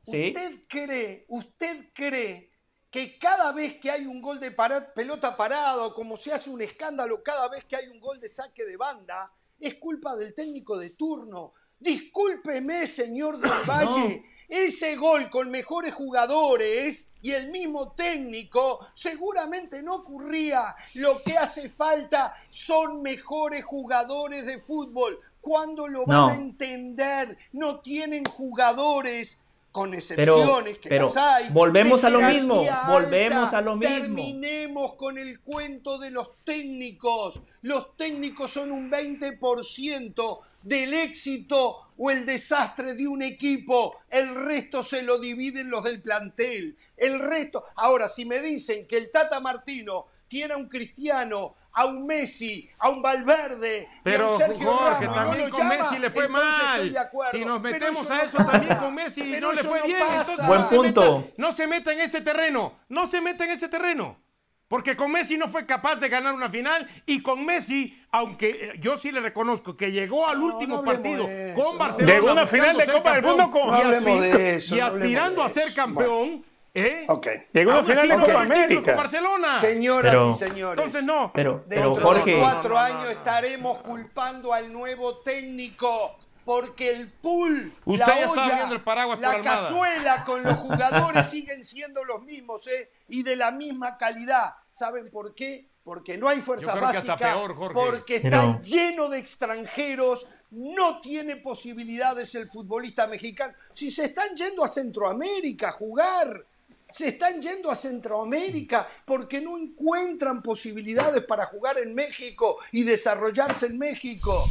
¿Usted cree, usted cree que cada vez que hay un gol de pelota parado, como se hace un escándalo cada vez que hay un gol de saque de banda, es culpa del técnico de turno? Discúlpeme, señor del Valle. Ese gol con mejores jugadores y el mismo técnico seguramente no ocurría. Lo que hace falta son mejores jugadores de fútbol. ¿Cuándo lo van a entender? No tienen jugadores con excepciones que pero las hay. Volvemos a lo mismo, volvemos a lo mismo. Terminemos con el cuento de los técnicos. Los técnicos son un 20% del éxito o el desastre de un equipo, el resto se lo dividen los del plantel. El resto, ahora si me dicen que el Tata Martino tiene a un Cristiano, a un Messi, a un Valverde, pero a un Sergio Jorge, Ramos, también no con llama, Messi le fue mal. Si nos metemos a eso también con Messi no le fue bien, entonces Buen punto. Se meta, no se meta en ese terreno, no se meta en ese terreno. Porque con Messi no fue capaz de ganar una final y con Messi, aunque eh, yo sí le reconozco que llegó al No, último no partido eso, con Barcelona. Llegó una final de Copa del Mundo con- y de eso, Y aspirando a ser campeón, ¿eh? Ok. Llegó a una final de no Copa América. con Barcelona. Señoras Pero- y señores. Entonces no. Pero, pero Dentro de Jorge, cuatro años estaremos culpando al nuevo técnico. Porque el pool, Usted la olla, el paraguas la cazuela con los jugadores siguen siendo los mismos ¿eh? y de la misma calidad. ¿Saben por qué? Porque no hay fuerza Yo creo que hasta básica, peor, Jorge. porque está lleno de extranjeros, no tiene posibilidades el futbolista mexicano. Si se están yendo a Centroamérica a jugar, se están yendo a Centroamérica porque no encuentran posibilidades para jugar en México y desarrollarse en México.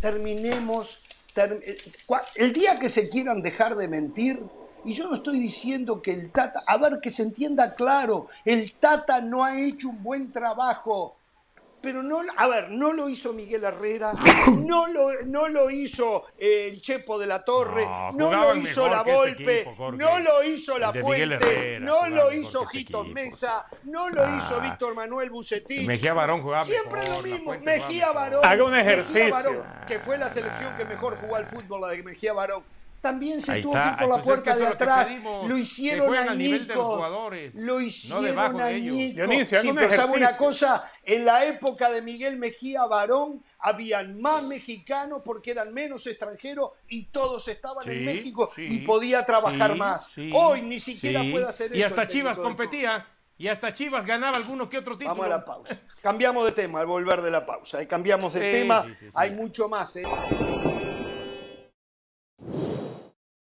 Terminemos. Eh, el día que se quieran dejar de mentir, y yo no estoy diciendo que el Tata, a ver que se entienda claro, el Tata no ha hecho un buen trabajo. Pero no, a ver, no lo hizo Miguel Herrera, no lo, no lo hizo eh, el Chepo de la Torre, No, no, lo hizo la este Volpe, equipo, no lo hizo la Puente, Herrera, no lo hizo que este. Mesa, no lo Ah. hizo Víctor Manuel Bucetich. Mejía Barón jugaba Siempre mejor, lo mismo, Mejía. Barón. Haga un Mejía ejercicio. Barón, que fue la selección que mejor jugó al fútbol, la de Mejía Barón. También se Ahí tuvo está. que ir por la Pues es que puerta de atrás. pedimos, Lo hicieron añicos. jugadores, Lo no hicieron añicos. Un pero ¿sabe una cosa? En la época de Miguel Mejía Barón habían más mexicanos porque eran menos extranjeros y todos estaban en México sí, y podía trabajar sí, más. sí, Hoy ni siquiera sí. puede hacer eso. Y hasta Chivas competía. Y hasta Chivas ganaba alguno que otro título. Vamos a la pausa. Cambiamos de tema al volver de la pausa. ¿eh? Cambiamos de Sí, tema. sí, sí, sí. Hay mucho más. ¿eh?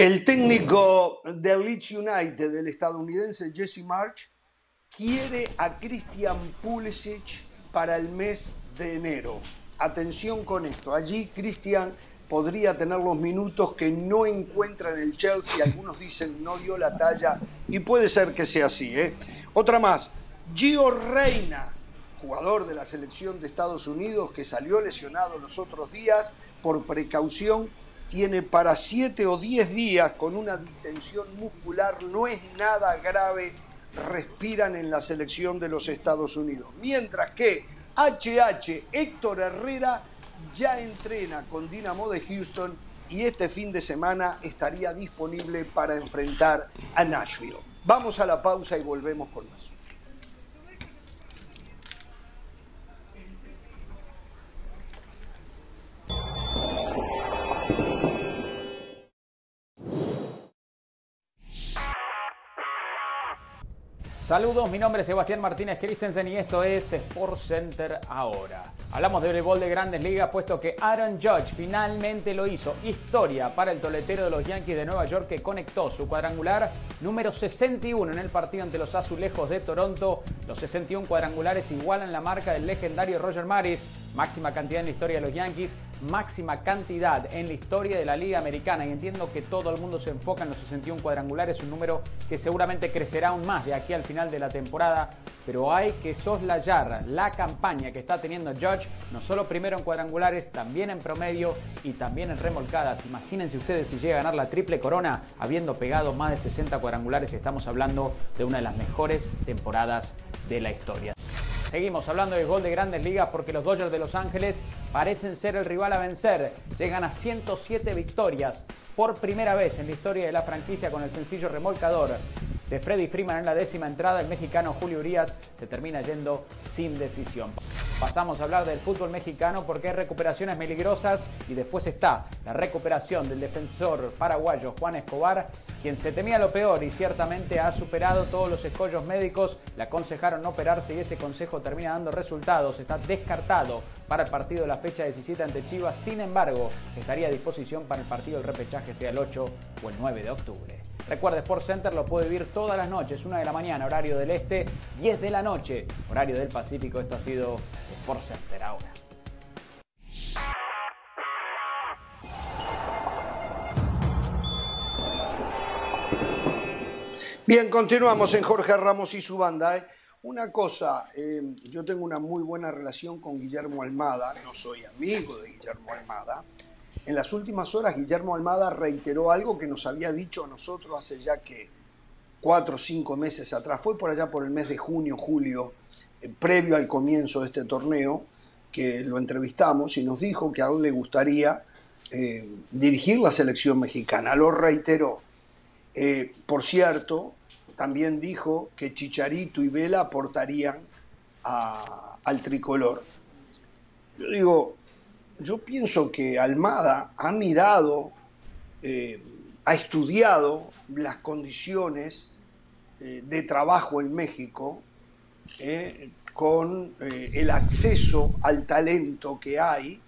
El técnico del Leeds United, del estadounidense Jesse March, quiere a Christian Pulisic para el mes de enero. Atención con esto. Allí Christian podría tener los minutos que no encuentra en el Chelsea. Algunos dicen no dio la talla y puede ser que sea así. ¿eh? Otra más. Gio Reina, jugador de la selección de Estados Unidos que salió lesionado los otros días por precaución, tiene para 7 o 10 días con una distensión muscular, no es nada grave, respiran en la selección de los Estados Unidos. Mientras que HH Héctor Herrera ya entrena con Dinamo de Houston y este fin de semana estaría disponible para enfrentar a Nashville. Vamos a la pausa y volvemos con más. Saludos, mi nombre es Sebastián Martínez Christensen y esto es Sport Center ahora. Hablamos de voleibol de grandes ligas, puesto que Aaron Judge finalmente lo hizo. Historia para el toletero de los Yankees de Nueva York que conectó su cuadrangular número 61 en el partido ante los Azulejos de Toronto. Los 61 cuadrangulares igualan la marca del legendario Roger Maris, máxima cantidad en la historia de los Yankees, máxima cantidad en la historia de la Liga Americana. Y entiendo que todo el mundo se enfoca en los 61 cuadrangulares, un número que seguramente crecerá aún más de aquí al final de la temporada. Pero hay que soslayar la campaña que está teniendo Judge no solo primero en cuadrangulares, también en promedio y también en remolcadas. Imagínense ustedes si llega a ganar la triple corona habiendo pegado más de 60 cuadrangulares. Estamos hablando de una de las mejores temporadas de la historia. Seguimos hablando de gol de grandes ligas porque los Dodgers de Los Ángeles parecen ser el rival a vencer. Llegan a 107 victorias por primera vez en la historia de la franquicia con el sencillo remolcador de Freddy Freeman en la décima entrada. El mexicano Julio Urias se termina yendo sin decisión. Pasamos a hablar del fútbol mexicano porque hay recuperaciones peligrosas y después está la recuperación del defensor paraguayo Juan Escobar, quien se temía lo peor y ciertamente ha superado todos los escollos médicos. Le aconsejaron no operarse y ese consejo termina dando resultados. Está descartado para el partido de la fecha 17 ante Chivas. Sin embargo, estaría a disposición para el partido del repechaje, sea el 8 o el 9 de octubre. Recuerde, Sport Center lo puede vivir todas las noches, 1 de la mañana, horario del este, 10 de la noche, horario del Pacífico. Esto ha sido Sport Center ahora. Bien, continuamos en Jorge Ramos y su banda. ¿eh? Una cosa, eh, yo tengo una muy buena relación con Guillermo Almada, no soy amigo de Guillermo Almada, en las últimas horas, Guillermo Almada reiteró algo que nos había dicho a nosotros hace ya que cuatro o cinco meses atrás. Fue por allá por el mes de junio, julio, eh, previo al comienzo de este torneo, que lo entrevistamos y nos dijo que a él le gustaría eh, dirigir la selección mexicana. Lo reiteró. Eh, por cierto, también dijo que Chicharito y Vela aportarían al tricolor. Yo digo, yo pienso que Almada ha mirado, eh, ha estudiado las condiciones eh, de trabajo en México eh, con el acceso al talento que hay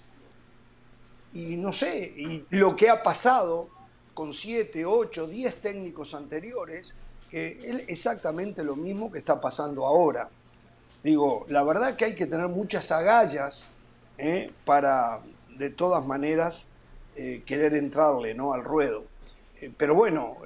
y no sé, y lo que ha pasado con siete, ocho, diez técnicos anteriores, que es exactamente lo mismo que está pasando ahora. Digo, la verdad que hay que tener muchas agallas ¿eh? para de todas maneras eh, querer entrarle ¿no? al ruedo. Eh, pero bueno,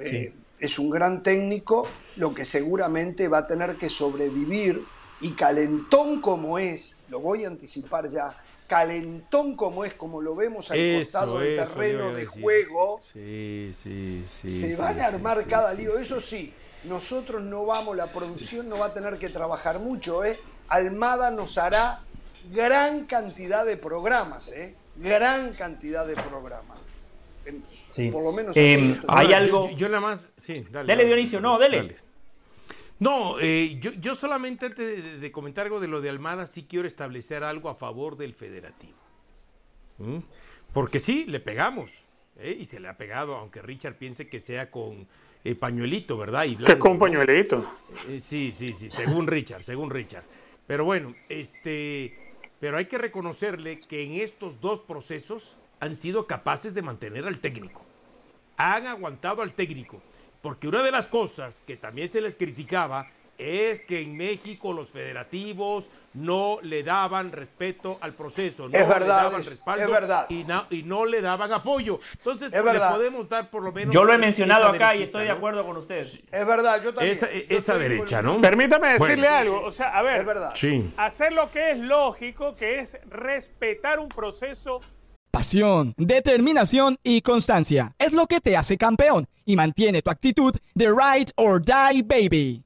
es un gran técnico, lo que seguramente va a tener que sobrevivir y calentón como es, lo voy a anticipar ya, calentón como es, como lo vemos al costado del terreno de juego, se van a armar cada lío. Eso sí, nosotros no vamos, la producción no va a tener que trabajar mucho, ¿eh? Almada nos hará gran cantidad de programas, ¿eh? Gran cantidad de programas. Sí. Por lo menos. Em, hay algo. Yo, nada más. Sí, dale. Dele, Dionisio, no, dele. No, eh, yo, solamente antes de, comentar algo de lo de Almada, sí quiero establecer algo a favor del federativo. ¿Mm? Porque sí, le pegamos. ¿eh? Y se le ha pegado, aunque Richard piense que sea con eh, pañuelito, ¿verdad? Y con pañuelito. sí, sí, sí, según Richard, según Richard. Pero bueno, este pero hay que reconocerle que en estos dos procesos han sido capaces de mantener al técnico. Han aguantado al técnico. Porque una de las cosas que también se les criticaba es que en México los federativos no le daban respeto al proceso, no es verdad, le daban respaldo verdad. Y, no, y, no, le daban apoyo. Entonces, le podemos dar por lo menos. Yo lo he mencionado acá y estoy de acuerdo con usted. Es verdad, yo también. Esa, derecha, ¿no? Permítame decirle algo. O sea, a ver, es verdad. hacer lo que es lógico, que es respetar un proceso. Pasión, determinación y constancia es lo que te hace campeón y mantiene tu actitud de ride or die, baby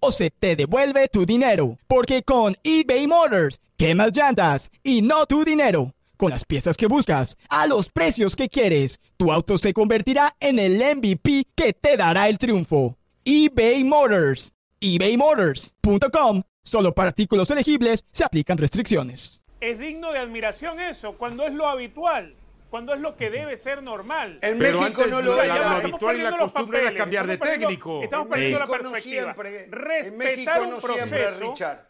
o se te devuelve tu dinero. Porque con eBay Motors, quemas llantas y no tu dinero. Con las piezas que buscas, a los precios que quieres, tu auto se convertirá en el MVP que te dará el triunfo. eBay Motors. ebaymotors.com. Solo para artículos elegibles se aplican restricciones. Es digno de admiración eso, cuando es lo habitual cuando es lo que debe ser normal. En México no lo era. Lo habitual y la costumbre era cambiar de técnico. Estamos perdiendo la perspectiva. No siempre, en México no siempre, Richard.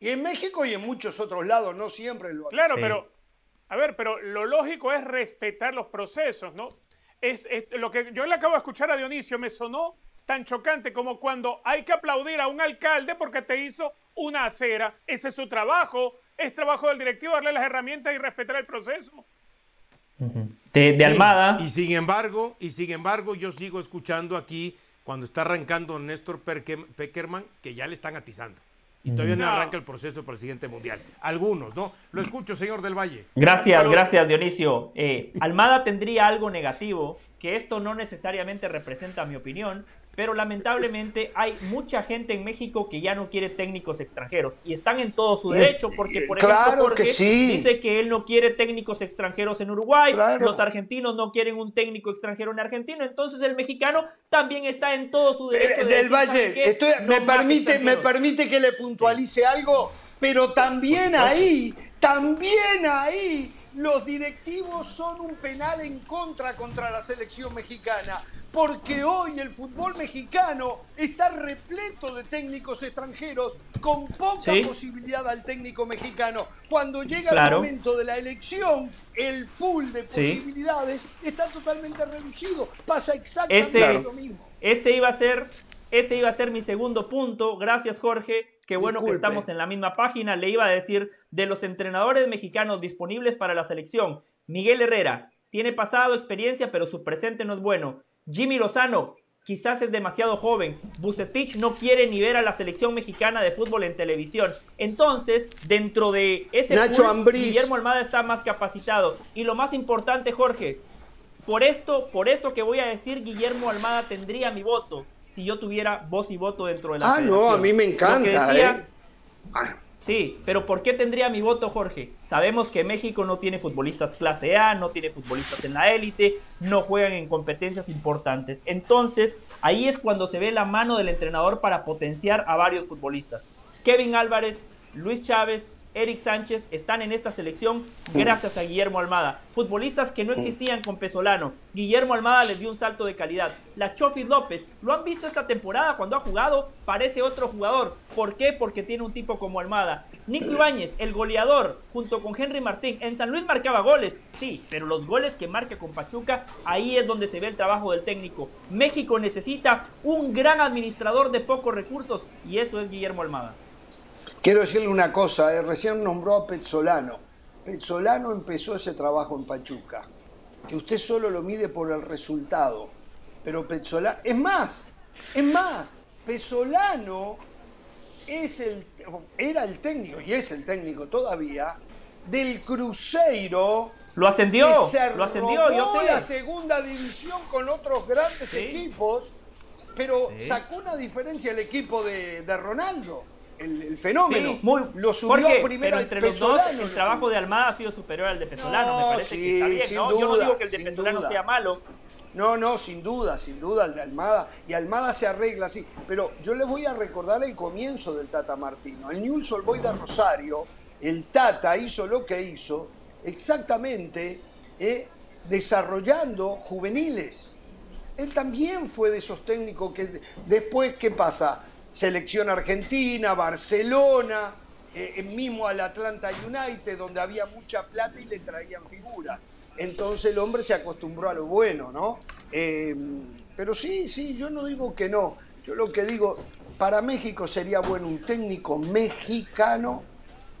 Y en México y en muchos otros lados no siempre lo Claro, pero a ver, pero lo lógico es respetar los procesos, ¿no? Es, lo que yo le acabo de escuchar a Dionisio me sonó tan chocante como cuando hay que aplaudir a un alcalde porque te hizo una acera. Ese es su trabajo. Es trabajo del directivo darle las herramientas y respetar el proceso de, Almada. Y sin embargo, y sin embargo, yo sigo escuchando aquí cuando está arrancando Néstor Peckerman que ya le están atizando. Y todavía no. arranca el proceso para el siguiente mundial. Algunos, ¿no? Lo escucho, señor del Valle. Gracias, gracias, Dionisio. Eh, Almada tendría algo negativo, que esto no necesariamente representa mi opinión, pero lamentablemente hay mucha gente en México que ya no quiere técnicos extranjeros y están en todo su derecho porque por ejemplo Jorge dice que él no quiere técnicos extranjeros en Uruguay, los argentinos no quieren un técnico extranjero en Argentina, entonces el mexicano también está en todo su derecho. del Valle, me permite me permite que le puntualice algo, pero también ahí, también ahí los directivos son un penal en contra contra la selección mexicana porque hoy el fútbol mexicano está repleto de técnicos extranjeros con poca posibilidad al técnico mexicano. Cuando llega el momento de la elección, el pool de posibilidades está totalmente reducido. Pasa exactamente lo mismo. Ese iba a ser, ese iba a ser mi segundo punto. Gracias, Jorge. Qué bueno que estamos en la misma página. Le iba a decir de los entrenadores mexicanos disponibles para la selección. Miguel Herrera tiene pasado experiencia, pero su presente no es bueno. Jimmy Lozano, quizás es demasiado joven. Bucetich no quiere ni ver a la selección mexicana de fútbol en televisión. Entonces, dentro de ese Nacho Guillermo Almada está más capacitado. Y lo más importante, Jorge, por esto, por esto que voy a decir, Guillermo Almada tendría mi voto si yo tuviera voz y voto dentro de la Ah, no, a mí me encanta, ¿eh? Sí, pero ¿por qué tendría mi voto, Jorge? Sabemos que México no tiene futbolistas clase A, no tiene futbolistas en la élite, no juegan en competencias importantes. Entonces, ahí es cuando se ve la mano del entrenador para potenciar a varios futbolistas. Kevin Álvarez, Luis Chávez, Eric Sánchez están en esta selección gracias a Guillermo Almada. Futbolistas que no existían con Pesolano. Guillermo Almada les dio un salto de calidad. La Chofis López, lo han visto esta temporada cuando ha jugado, parece otro jugador. ¿Por qué? Porque tiene un tipo como Almada. Nico Ibáñez, el goleador, junto con Henry Martín. En San Luis marcaba goles, sí, pero los goles que marca con Pachuca, ahí es donde se ve el trabajo del técnico. México necesita un gran administrador de pocos recursos y eso es Guillermo Almada. Quiero decirle una cosa, eh, recién nombró a Pezzolano. Pezzolano empezó ese trabajo en Pachuca, que usted solo lo mide por el resultado. Pero Pezzolano, es más, es más, Pezzolano es el, era el técnico, y es el técnico todavía, del Cruzeiro. Lo ascendió, lo ascendió, yo sé. la segunda división con otros grandes equipos, pero sacó una diferencia el equipo de, de Ronaldo el, fenómeno. muy, lo subió primero pero entre los dos el trabajo de Almada ha sido superior al de Pesolano, me parece que está bien, ¿no? Yo no digo que el de Pesolano sea malo. No, no, sin duda, sin duda, el de Almada. Y Almada se arregla así. Pero yo les voy a recordar el comienzo del Tata Martino. El Newell's Old de Rosario, el Tata hizo lo que hizo exactamente eh, desarrollando juveniles. Él también fue de esos técnicos que después, ¿qué pasa? Selección argentina, Barcelona, eh, mismo al Atlanta United, donde había mucha plata y le traían figuras. Entonces el hombre se acostumbró a lo bueno, ¿no? Eh, pero sí, sí, yo no digo que no. Yo lo que digo, para México sería bueno un técnico mexicano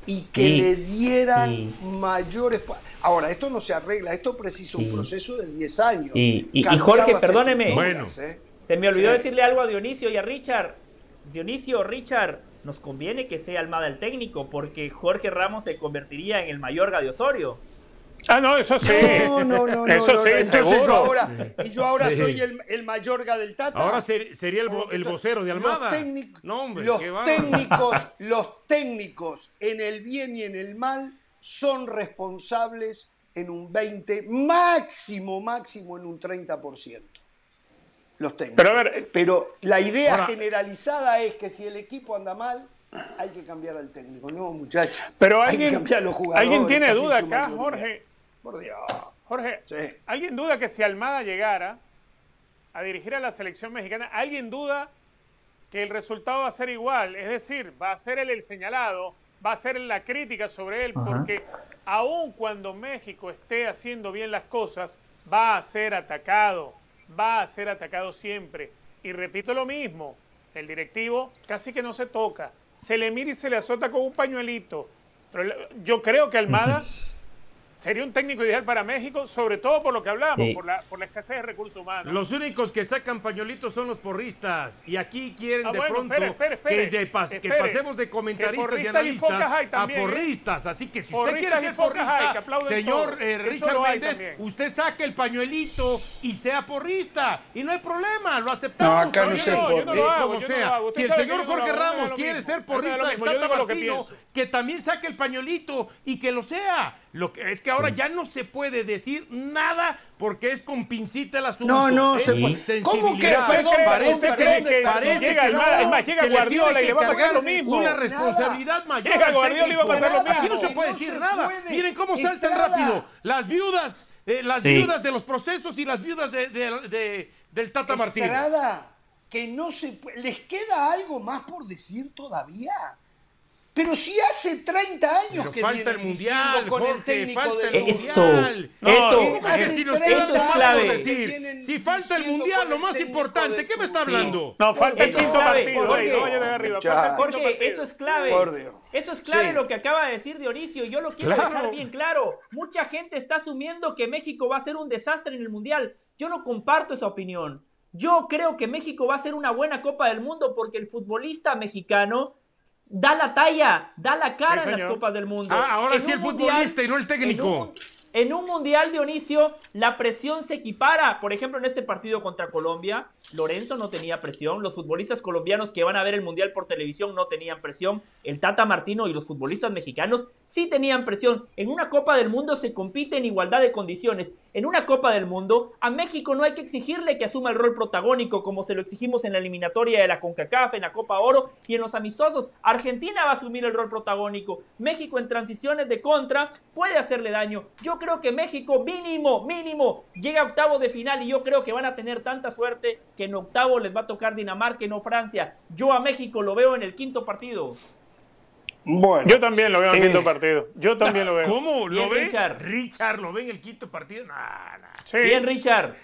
y que le dieran mayores... Ahora, esto no se arregla, esto precisa un proceso de 10 años. Y, Jorge, perdóneme, bueno. ¿eh? se me olvidó decirle algo a Dionisio y a Richard. Dionisio, Richard, nos conviene que sea Almada el técnico, porque Jorge Ramos se convertiría en el mayor Gadio Osorio. Ah, no, eso sí. No, no, no, no. Eso no, sí, Entonces yo seguro. ahora, y yo ahora Sí. soy el, el Mayorga del Tata. Ahora ser- sería el, el vocero de Almada. Los, técnic- no, hombre, los técnicos, los técnicos en el bien y en el mal son responsables en un 20, máximo, máximo en un 30%. Los técnicos. Pero a ver, Pero la idea Ahora- generalizada es que si el equipo anda mal, hay que cambiar al técnico. No, muchachos. Pero hay alguien, que cambiar a los jugadores. alguien tiene duda acá, mayoría. Jorge. Por Dios. Jorge, Sí. ¿alguien duda que si Almada llegara a dirigir a la selección mexicana, alguien duda que el resultado va a ser igual? Es decir, va a ser él el señalado, va a ser la crítica sobre él, porque aun cuando México esté haciendo bien las cosas, va a ser atacado, va a ser atacado siempre. Y repito lo mismo, el directivo casi que no se toca, se le mira y se le azota con un pañuelito. Pero yo creo que Almada sería un técnico ideal para México, sobre todo por lo que hablamos, Sí. por, la, por la escasez de recursos humanos. Los únicos que sacan pañuelitos son los porristas. Y aquí quieren Ah, de bueno, pronto espere, espere, espere. Que, de pas- que Espere. pasemos de comentaristas y analistas también, a ¿eh? porristas. Así que si usted quiere ser hay, porrista, señor eh, Richard Méndez, usted saque el pañuelito y sea porrista. Y no hay problema, lo aceptamos. No, acá no yo no, yo no lo hago, yo no lo sea. hago. Si el señor Jorge hago, Ramos quiere ser porrista del Tata Martino, que también saque el pañuelito y que lo sea. Lo que, es que ahora ya no se puede decir nada porque es con pincita el asunto. No, no, Es se puede. ¿Cómo que? Perdón, parece perdón, que, perdón, que- parece llega que el no, es más, llega Guardiola y le que va a pasar lo mismo. Una Nada. responsabilidad mayor. Llega Guardiola y va a pasar lo Aquí no mismo. se puede No decir se nada. puede. Miren cómo saltan Estrada. rápido las viudas, eh, las Sí. viudas de los procesos y las viudas de, de- de- del Tata Martino. Estrada, que no se ¿Les queda algo más por decir todavía? Pero si hace 30 años Pero que falta el mundial, con el técnico falta del el Eso, mundial. No, eso, eh, hace Es decir, 30 usted eso es clave. decir, si falta el mundial, lo más importante, ¿qué me está hablando? No, falta el quinto partido, Jorge. no vaya de arriba. Falta Jorge, eso es clave. Por Dios. Eso es clave Sí. lo que acaba de decir Dionisio. y Yo lo quiero Claro. dejar bien claro. Mucha gente está asumiendo que México va a ser un desastre en el Mundial. Yo no comparto esa opinión. Yo creo que México va a ser una buena Copa del Mundo porque el futbolista mexicano da la talla, da la cara Sí, en las. Copas del Mundo. Ah, ahora En sí el futbolista y no el técnico. En un, mundial, Dionisio, la presión se equipara. Por ejemplo, en este partido contra Colombia, Lorenzo no tenía presión. Los futbolistas colombianos que van a ver el mundial por televisión no tenían presión. El Tata Martino y los futbolistas mexicanos sí tenían presión. En una Copa del Mundo se compite en igualdad de condiciones. En una Copa del Mundo, a México no hay que exigirle que asuma el rol protagónico como se lo exigimos en la eliminatoria de la CONCACAF, en la Copa Oro y en los amistosos. Argentina va a asumir el rol protagónico. México en transiciones de contra puede hacerle daño. Yo creo que México mínimo, mínimo, llega a octavo de final y yo creo que van a tener tanta suerte que en octavo les va a tocar Dinamarca y no Francia. Yo a México lo veo en el quinto partido. Bueno, Yo también lo veo en el Eh, quinto partido. Yo también lo veo. ¿Cómo? ¿Lo ve? Richard. Richard, ¿lo ve en el quinto partido? Nah, nah. Sí. Bien, Richard.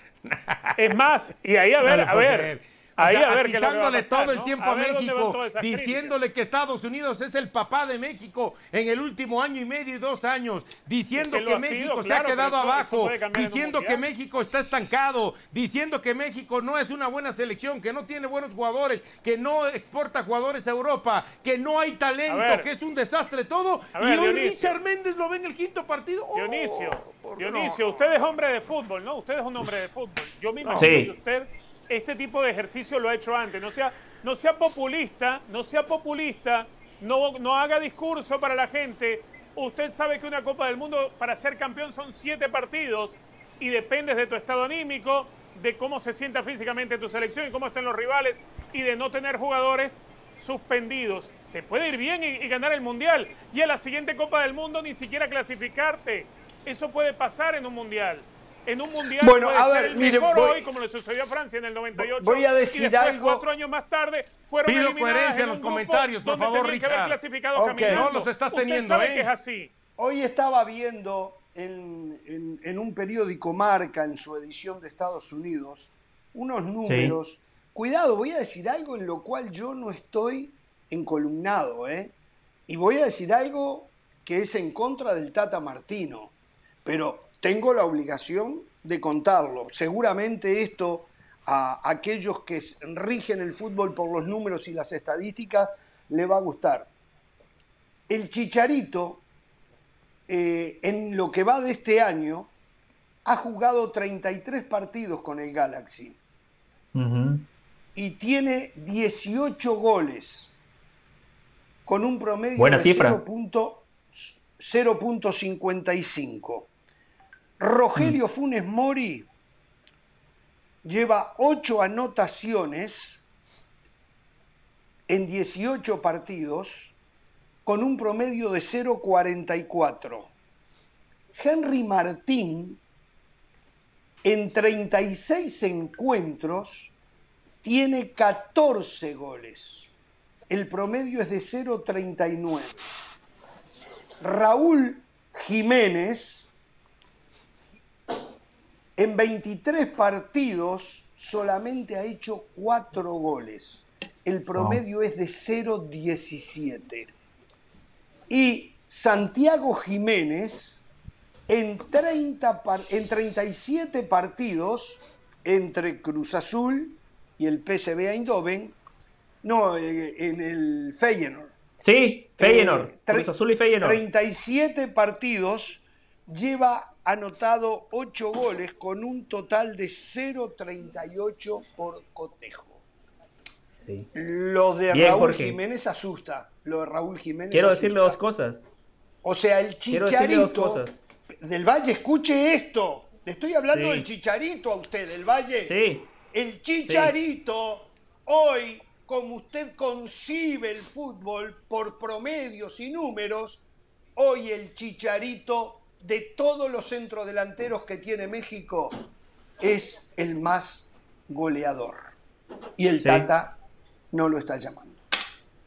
Es más, y ahí a ver, a ver. Ahí O sea, a ver qué es lo que va a atizándole pasar, todo el ¿no? tiempo A México, diciéndole que Estados Unidos es el papá de México en el último año y medio y dos años, diciendo que México sido, se claro, ha quedado eso- abajo, diciendo que. México está estancado, diciendo que México no es una buena selección, que no tiene buenos jugadores, que no exporta jugadores a Europa, que no hay talento, ver. que es un desastre todo. Ver, y hoy Dionisio. Richard Méndez lo ve en el quinto partido. Oh, Dionisio. Dionisio, usted es hombre de fútbol, ¿no? Usted es un hombre de fútbol. Yo me imagino Sí. que usted este tipo de ejercicio lo ha hecho antes. No sea, no sea populista, no sea populista, no, haga discurso para la gente. Usted sabe que una Copa del Mundo para ser campeón son siete partidos y dependes de tu estado anímico, de cómo se sienta físicamente tu selección y cómo estén los rivales y de no tener jugadores suspendidos. Te puede ir bien y, y ganar el Mundial. Y a la siguiente Copa del Mundo ni siquiera clasificarte. Eso puede pasar en un Mundial. En un Mundial Bueno, puede a ser ver, el mire, mejor voy- hoy, como le sucedió a Francia en el 98. Voy a decir y después, algo- cuatro años más tarde, fueron Pido eliminadas coherencia en en los comentarios, por favor, tenían que haber Richard. clasificado. No los estás Usted teniendo, sabe ¿eh? que es así. Hoy estaba viendo en, en- en un periódico Marca, en su edición de Estados Unidos, unos números. Cuidado, voy a decir algo en lo cual yo no estoy encolumnado, ¿eh? Y voy a decir algo que es en contra del Tata Martino, pero tengo la obligación de contarlo. Seguramente esto a aquellos que rigen el fútbol por los números y las estadísticas le va a gustar. El Chicharito eh, en lo que va de este año, ha jugado 33 partidos con el Galaxy y tiene 18 goles con un promedio Buena de cifra. 0.55. Rogelio Funes Mori lleva 8 anotaciones en 18 partidos con un promedio de 0.44. Henry Martín en 36 encuentros tiene 14 goles. El promedio es de 0.39. Raúl Jiménez en 23 partidos solamente ha hecho 4 goles. El promedio es de 0.17. Y Santiago Jiménez en, 30 par- en 37 partidos entre Cruz Azul y el PSV Eindhoven, no, eh, en el Feyenoord. Sí, Feyenoord. Eh, Cruz Azul y Feyenoord. 37 partidos, lleva anotado 8 goles con un total de 0.38 por cotejo. Sí. Lo de Bien, Raúl Jorge. Jiménez asusta. Lo de Raúl Jiménez Quiero asusta. decirle dos cosas. O sea, el dos chicharito cosas. del Valle, escuche esto. Le estoy hablando Sí. del chicharito a usted, del Valle. Sí. El chicharito, hoy, como usted concibe el fútbol por promedios y números, hoy el chicharito de todos los centrodelanteros que tiene México es el más goleador. Y el Sí. Tata no lo está llamando.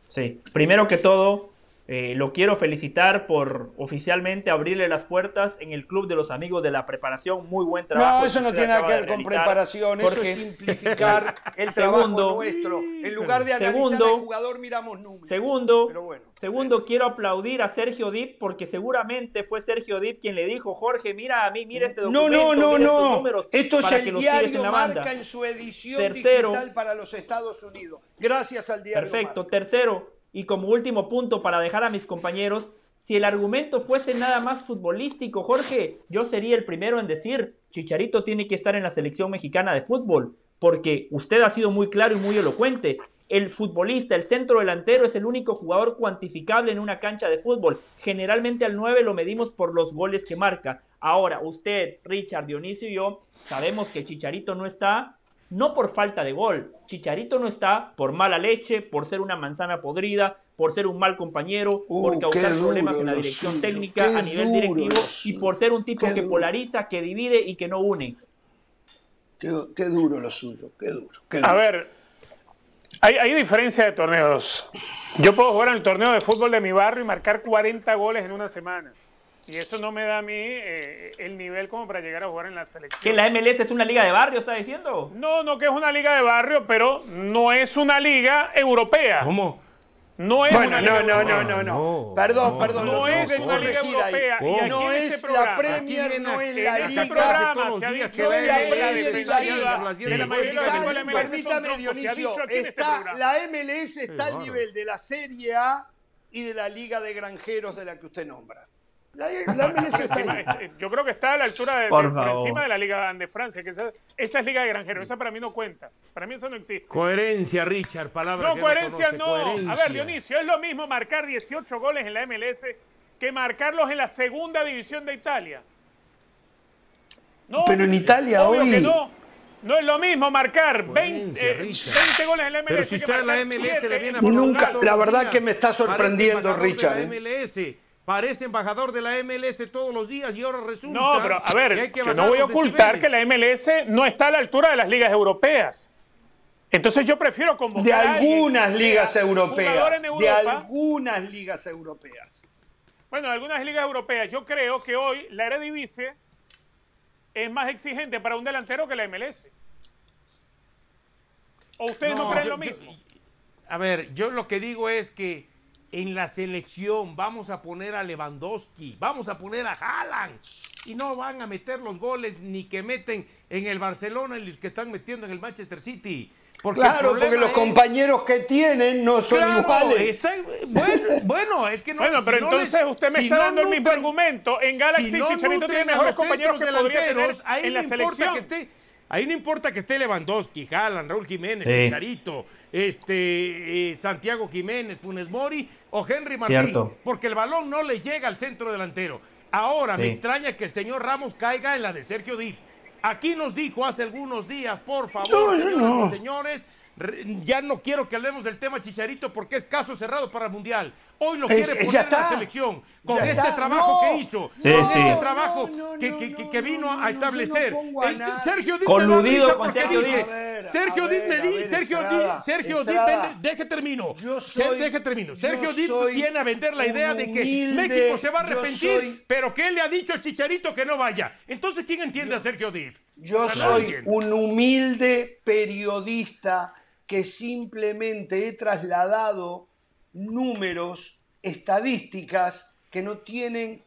Sí. Primero que todo, eh, lo quiero felicitar por oficialmente abrirle las puertas en el Club de los Amigos de la Preparación. Muy buen trabajo. No, eso no tiene nada que ver con preparación, eso es simplificar el Segundo. trabajo nuestro. En lugar de analizar Segundo. al jugador, miramos números. Segundo, Pero bueno. segundo quiero aplaudir a Sergio Dip porque seguramente fue Sergio Dip quien le dijo, Jorge, mira a mí, mira este No, documento, no, no, no. números Esto es el en diario la Marca banda". en su edición Tercero. digital para los Estados Unidos. Gracias al diario Perfecto. Marca. Tercero, y como último punto para dejar a mis compañeros, si el argumento fuese nada más futbolístico, Jorge, yo sería el primero en decir, Chicharito tiene que estar en la selección mexicana de fútbol, porque usted ha sido muy claro y muy elocuente. El futbolista, el centro delantero es el único jugador cuantificable en una cancha de fútbol. Generalmente al 9 lo medimos por los goles que marca. Ahora, usted, Richard, Dionisio y yo sabemos que Chicharito no está no por falta de gol. Chicharito no está por mala leche, por ser una manzana podrida, por ser un mal compañero, Uh, por causar problemas en la dirección suyo, técnica, qué a nivel duro directivo, y por ser un tipo qué que duro. polariza, que divide y que no une. Qué, qué duro lo suyo, qué duro. qué A ver, hay, hay diferencia de torneos. Yo puedo jugar en el torneo de fútbol de mi barrio y marcar 40 goles en una semana. Y eso no me da a mí eh, el nivel como para llegar a jugar en la selección. ¿Que la MLS es una liga de barrio, está diciendo? No, no que es una liga de barrio, pero no es una liga europea. ¿Cómo? No es Bueno, una no, liga no, no, no, no. No, Perdón, no, perdón, no lo tengo es que una liga corregir ahí. europea. aquí No en este es la Premier, no es la este Liga. programa se ha dicho No es la ven, Premier y la Liga, de la mayoría de la Permítame, Dionisio, este está, la MLS está al nivel de la Serie A y de la Liga de Granjeros de la que usted nombra. La, la MLS está ahí. Yo creo que está a la altura de, Por de- por encima de la Liga de Francia, que esa, esa es Liga de Granjeros. Esa para mí no cuenta. Para mí eso no existe. Coherencia, Richard, palabra No, que coherencia no. coherencia. A ver, Dionisio, es lo mismo marcar 18 goles en la MLS que marcarlos en la segunda división de Italia. No, Pero en Italia hoy- que no. No es lo mismo marcar 20, Coherencia, eh, Richard. 20 goles en la MLS Pero si a la MLS 7 le viene a en Nunca- la verdad que me está sorprendiendo, Richard, ¿eh? la MLS. Parece embajador de la MLS todos los días y ahora resulta. No, pero a que ver, hay que yo no voy a ocultar que la MLS no está a la altura de las ligas europeas. Entonces yo prefiero convocar De algunas ligas europeas. De algunas ligas europeas. Bueno, en algunas ligas europeas. Yo creo que hoy la Eredivisie es más exigente para un delantero que la MLS. ¿O ustedes no, No, creen yo- lo yo- mismo? a ver, yo lo que digo es que en la selección vamos a poner a Lewandowski, vamos a poner a Haaland y no van a meter los goles ni que meten en el Barcelona y los que están metiendo en el Manchester City. claro, porque los compañeros que tienen no son iguales. bueno, bueno, es que no. Bueno, pero entonces usted me está dando el mismo argumento. En Galaxy, Chicharito tiene mejores compañeros que podría tener en la selección. Que esté, Ahí no importa que esté Lewandowski, Haaland, Raúl Jiménez, Chicharito, este, eh, Santiago Jiménez, Funes Mori o Henry Martín, porque el balón no le llega al centro delantero. Ahora me extraña que el señor Ramos caiga en la de Sergio Díaz. Aquí nos dijo hace algunos días, por favor, señores, ya no quiero que hablemos del tema Chicharito porque es caso cerrado para el Mundial. Hoy lo quiere poner en la selección con este trabajo que hizo, con este trabajo que, vino a establecer. Sergio Díaz Coludido con Sergio Díaz. Sergio Díaz me di, Sergio Díaz, Sergio Díaz, deje termino. deje termino. Sergio Díaz viene a vender la idea de que México se va a arrepentir, pero que él le ha dicho a Chicharito que no vaya. Entonces, ¿quién entiende a Sergio Díaz? Yo soy un humilde periodista que simplemente he trasladado números, estadísticas que no tienen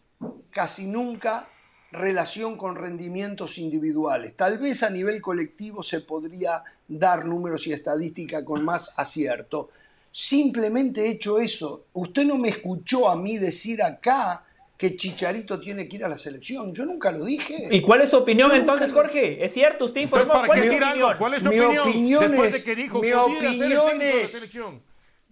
casi nunca relación con rendimientos individuales. Tal vez a nivel colectivo se podría dar números y estadísticas con más acierto. Simplemente he hecho eso. Usted no me escuchó a mí decir acá que Chicharito tiene que ir a la selección. Yo nunca lo dije. ¿Y cuál es su opinión entonces, Jorge? ¿Es cierto? ¿Usted informó? ¿Cuál es, su opinión? ¿Cuál es su mi opinión? Después de que dijo mi opinión es,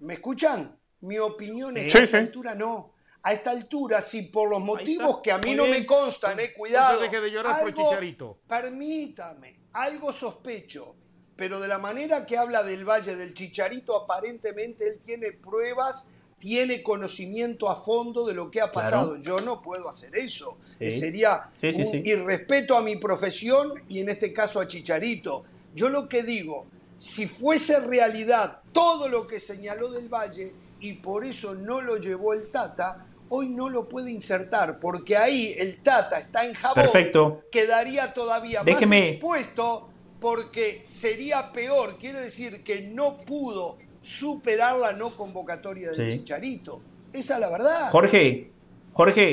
¿Me escuchan? Mi opinión es que a esta altura no. A esta altura, si por los motivos que a mí no me constan, eh, cuidado. Deje de llorar por Chicharito. Permítame, algo sospecho, pero de la manera que habla del Valle del Chicharito, aparentemente él tiene pruebas tiene conocimiento a fondo de lo que ha pasado. Yo no puedo hacer eso. Sería un irrespeto a mi profesión y en este caso a Chicharito. Yo lo que digo, si fuese realidad todo lo que señaló del Valle y por eso no lo llevó el Tata, hoy no lo puede insertar, porque ahí el Tata está en jabón, Perfecto. quedaría todavía más expuesto porque sería peor, quiere decir que no pudo superar la no convocatoria del Chicharito. Esa es la verdad. Jorge, Jorge,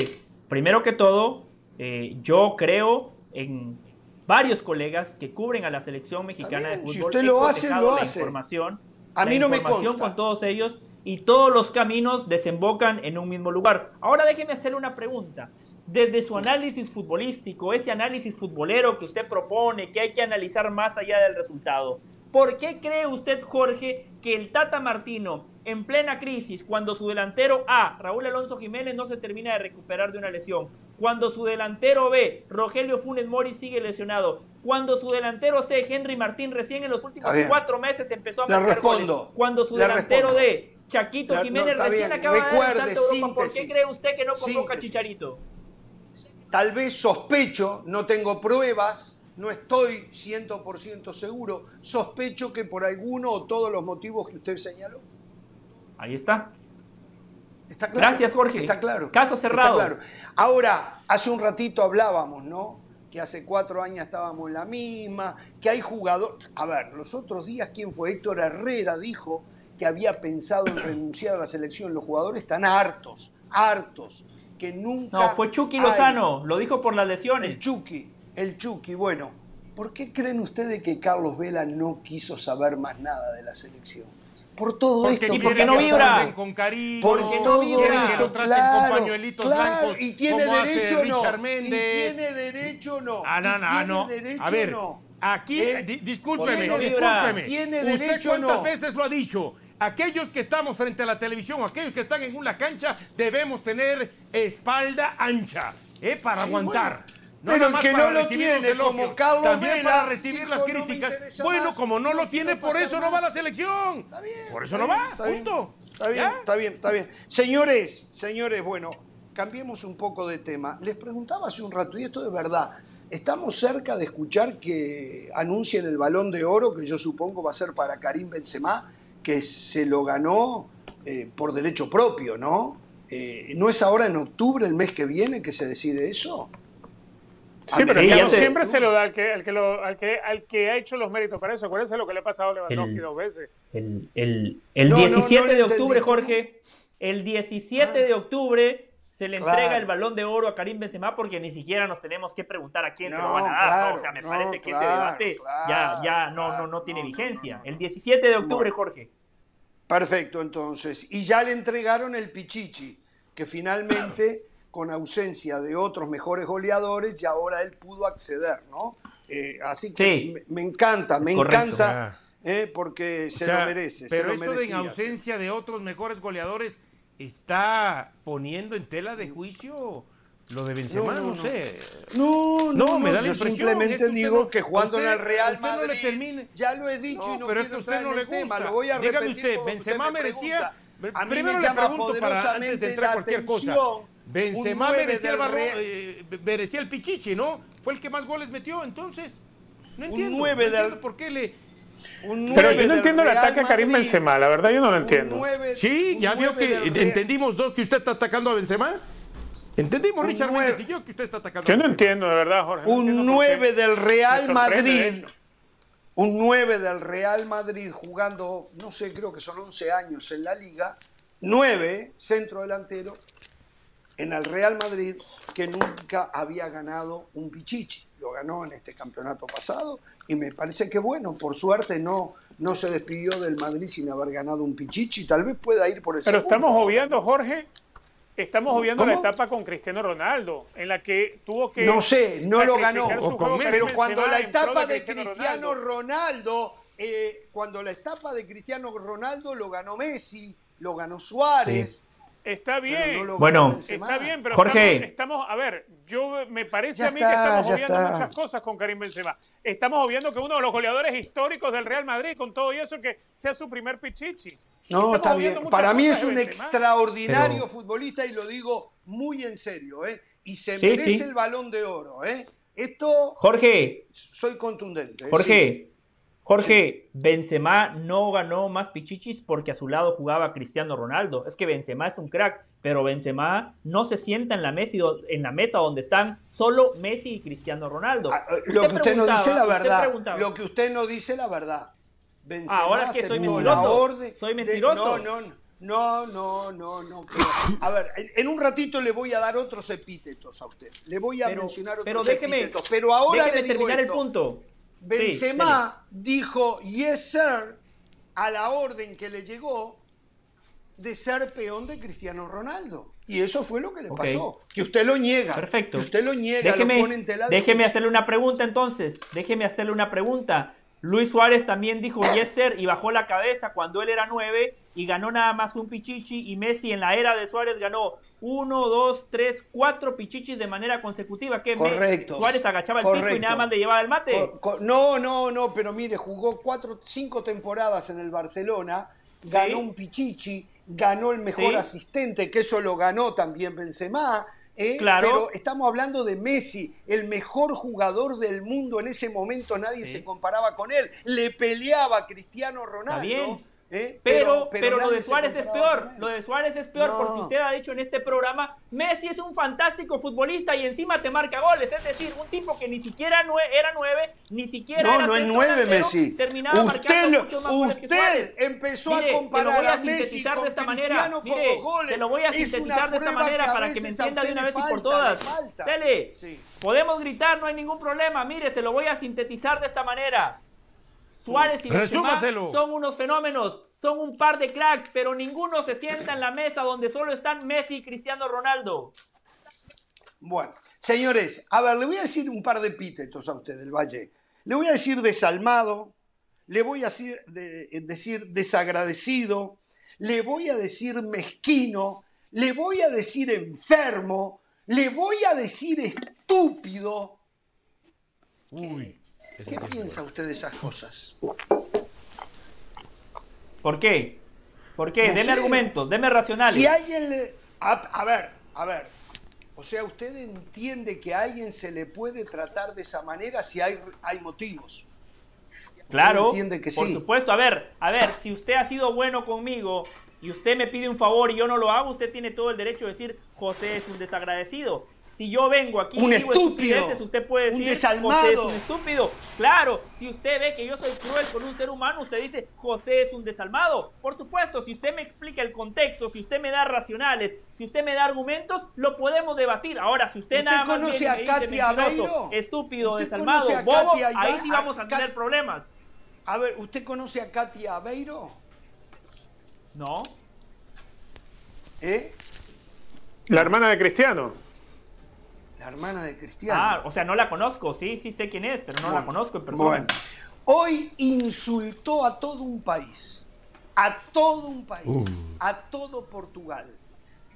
primero que todo, eh, yo creo en varios colegas que cubren a la selección mexicana de fútbol. Si usted lo hace, lo hace. Información, a mí no me consta. con todos ellos y todos los caminos desembocan en un mismo lugar. Ahora déjeme hacerle una pregunta. Desde su análisis futbolístico, ese análisis futbolero que usted propone, que hay que analizar más allá del resultado, ¿Por qué cree usted, Jorge, que el Tata Martino, en plena crisis, cuando su delantero A, Raúl Alonso Jiménez, no se termina de recuperar de una lesión, cuando su delantero B, Rogelio Funes Mori, sigue lesionado, cuando su delantero C, Henry Martín, recién en los últimos cuatro meses empezó a marcar respondo, cuando su delantero D, Chaquito Jiménez, recién acaba de Europa, ¿por qué cree usted que no convoca a Chicharito? Tal vez sospecho, no tengo pruebas, no estoy 100% seguro, sospecho que por alguno o todos los motivos que usted señaló. Ahí está. Está claro. Gracias, Jorge. Está claro. Caso cerrado. Está claro. Ahora, hace un ratito hablábamos, ¿no? Que hace cuatro años estábamos en la misma, que hay jugadores. A ver, los otros días, ¿quién fue? Héctor Herrera dijo que había pensado en renunciar a la selección. Los jugadores están hartos, hartos, que nunca. No, fue Chucky Lozano, lo dijo por las lesiones. El Chucky el Chucky, bueno, ¿por qué creen ustedes que Carlos Vela no quiso saber más nada de la selección? Por todo esto. ¿Y porque no vibra? Con cariño, por todo esto, claro, claro, y tiene derecho o no. Y tiene derecho o no. Ah, no, no, no. A ver, no. aquí, ¿Eh? discúlpeme, discúlpeme. ¿Tiene derecho ¿Usted cuántas veces lo ha dicho? Aquellos que estamos frente a la televisión, aquellos que están en una cancha, debemos tener espalda ancha, ¿eh? Para aguantar. Pero el que no lo tiene, como Carlos También para recibir las críticas. bueno, como no lo tiene, por eso no va a la selección. por eso no va, punto. Está bien, está bien, está bien. Señores, señores, bueno, cambiemos un poco de tema. Les preguntaba hace un rato, y esto es verdad, estamos cerca de escuchar que anuncien el balón de oro, que yo supongo va a ser para Karim Benzema, que se lo ganó eh, por derecho propio, ¿no? Eh, ¿No es ahora en octubre, el mes que viene, que se decide eso? Sí, pero siempre se lo da al que, al que, lo, al, que, al que ha hecho los méritos para eso. Acuérdense lo que le ha pasado a Lewandowski dos veces. El, el, el 17 de octubre, Jorge, el 17 de octubre se le Claro. entrega el balón de oro a Karim Benzema porque ni siquiera nos tenemos que preguntar a quién se lo van a dar. O sea, me parece que ese debate ya, ya no, no, no tiene vigencia. El 17 de octubre, Bueno. Jorge. Perfecto, entonces. Y ya le entregaron el Pichichi, que finalmente, con ausencia de otros mejores goleadores, ya ahora él pudo acceder, ¿no? Eh, así que Sí. me, me encanta, me correcto. encanta, eh, porque O se sea, lo merece. Pero se lo eso de en ausencia de otros mejores goleadores está poniendo en tela de juicio lo de Benzema, no, No, no, no. sé. No, no, No, me da la yo impresión, simplemente digo no- que jugando usted- en el Real le Madrid, termine. ya lo he dicho y no pero es quiero usted no le el tema, gusta. lo voy a Dígame repetir usted, Benzema me merecía. pregunta. A mí Primero me le llama pregunto para antes de entrar cualquier cosa. Benzema un merecía el Real- eh, merecía el pichichi, ¿no? Fue el que más goles metió, entonces. No entiendo. nueve no entiendo del- por qué le. un Pero nueve yo no entiendo el Real ataque a Karim Madrid, Benzema, la verdad yo no lo un entiendo. nueve- Sí, un ya vio que entendimos dos que usted está atacando a Benzema. Entendimos, Un Richard nueve- Méndez y yo, que usted está atacando Yo a no entiendo, de verdad, Jorge. no entiendo un qué 9 del Real Madrid, un 9 del Real Madrid jugando, no sé, creo que son 11 años en la liga, 9 centro delantero en el Real Madrid que nunca había ganado un Pichichi. Lo ganó en este campeonato pasado y me parece que bueno, por suerte no, no se despidió del Madrid sin haber ganado un Pichichi, tal vez pueda ir por el Pero segundo. estamos obviando, Jorge, estamos obviando ¿Cómo? la etapa con Cristiano Ronaldo, en la que tuvo que. No sé, no lo ganó. Pero cuando la etapa de Cristiano Cristiano Ronaldo. Ronaldo, eh, cuando la etapa de Cristiano Ronaldo lo ganó Messi, lo ganó Suárez. Está bien. no Bueno. Está bien, pero Jorge. Estamos, estamos- a ver, yo me parece Ya a mí está, que estamos obviando está. muchas cosas con Karim Benzema. Estamos obviando que uno de los goleadores históricos del Real Madrid, con todo y eso, que sea su primer pichichi. No, está bien. Para mí es un Benzema. extraordinario Pero- futbolista y lo digo muy en serio, ¿eh? Y se Sí, merece sí. el balón de oro, ¿eh? Esto Jorge, soy contundente. ¿eh? Jorge, Jorge, Benzema no ganó más pichichis porque a su lado jugaba Cristiano Ronaldo. Es que Benzema es un crack, pero Benzema no se sienta en la mesa, en la mesa donde están solo Messi y Cristiano Ronaldo. Ah, eh, Lo que usted no dice la verdad. Lo que usted no dice la verdad. Benzema Ah, ahora es que soy mentiroso. Soy de- mentiroso. no, no, no, no, no, no. pero- a ver, en- en un ratito le voy a dar otros epítetos a usted. Le voy a pero, mencionar otros pero déjeme, epítetos. Pero ahora déjeme le digo terminar el esto. Punto. Sí. Benzema dijo yes sir a la orden que le llegó de ser peón de Cristiano Ronaldo. Y eso fue lo que le pasó. Que usted lo niega. Perfecto. Que usted lo niega, déjeme, lo pone en tela de déjeme hacerle una pregunta entonces. Déjeme hacerle una pregunta. Luis Suárez también dijo yes sir y bajó la cabeza cuando él era nueve y ganó nada más un pichichi y Messi en la era de Suárez ganó uno, dos, tres, cuatro pichichis de manera consecutiva. que Correcto. Suárez agachaba el pico y nada más le llevaba el mate. No, no, no, pero mire, jugó cuatro, cinco temporadas en el Barcelona, ganó un Pichichi, ganó el mejor Sí. asistente, que eso lo ganó también Benzema. ¿Eh? Claro. Pero estamos hablando de Messi, el mejor jugador del mundo en ese momento, nadie Sí. se comparaba con él. Le peleaba a Cristiano Ronaldo. ¿Eh? Pero, pero, lo de Suárez es peor. Lo de Suárez es peor No. porque usted ha dicho en este programa, Messi es un fantástico futbolista y encima te marca goles. Es decir, un tipo que ni siquiera nue- era nueve, ni siquiera No, era no es nueve, delantero, Messi. Terminaba Usted, marcando muchos más goles que Suárez. empezó Mire, a comparar se lo voy a, a Messi con de esta manera. Mire, goles. se lo voy a Es sintetizar de esta manera que para que me entienda de una vez y por todas. le falta. Dele, Sí. podemos gritar, no hay ningún problema. Mire, se lo voy a sintetizar de esta manera. Suárez y Benzema Resúmaselo. son unos fenómenos, son un par de cracks, pero ninguno se sienta en la mesa donde solo están Messi y Cristiano Ronaldo. Bueno, señores, a ver, le voy a decir un par de epítetos a usted del Valle. Le voy a decir desalmado, le voy a decir, de- decir desagradecido, le voy a decir mezquino, le voy a decir enfermo, le voy a decir estúpido. Uy. ¿Qué piensa usted de esas cosas? ¿Por qué? ¿Por qué? No deme sé. argumentos, deme racionales. Si alguien le... A, a ver, a ver. O sea, usted entiende que a alguien se le puede tratar de esa manera si hay, hay motivos. Claro, entiende que por sí. supuesto. A ver, a ver, si usted ha sido bueno conmigo y usted me pide un favor y yo no lo hago, usted tiene todo el derecho de decir, José es un desagradecido. Si yo vengo aquí un y digo estúpido, estupideces, usted puede un decir desalmado. José es un estúpido. Claro, si usted ve que yo soy cruel con un ser humano, usted dice José es un desalmado. Por supuesto, si usted me explica el contexto, si usted me da racionales, si usted me da argumentos, lo podemos debatir. Ahora, si usted, ¿Usted nada más conoce a Katia mentiroso, Aveiro? estúpido, ¿Usted desalmado, a bobo, Katia ahí sí vamos a a tener problemas. A ver, ¿usted conoce a Katia Aveiro? ¿No? ¿Eh? La hermana de Cristiano. La hermana de Cristiano. Ah, o sea, no la conozco, sí, sí sé quién es, pero no la conozco en persona. Bueno, hoy insultó a todo un país, a todo un país, a todo Portugal.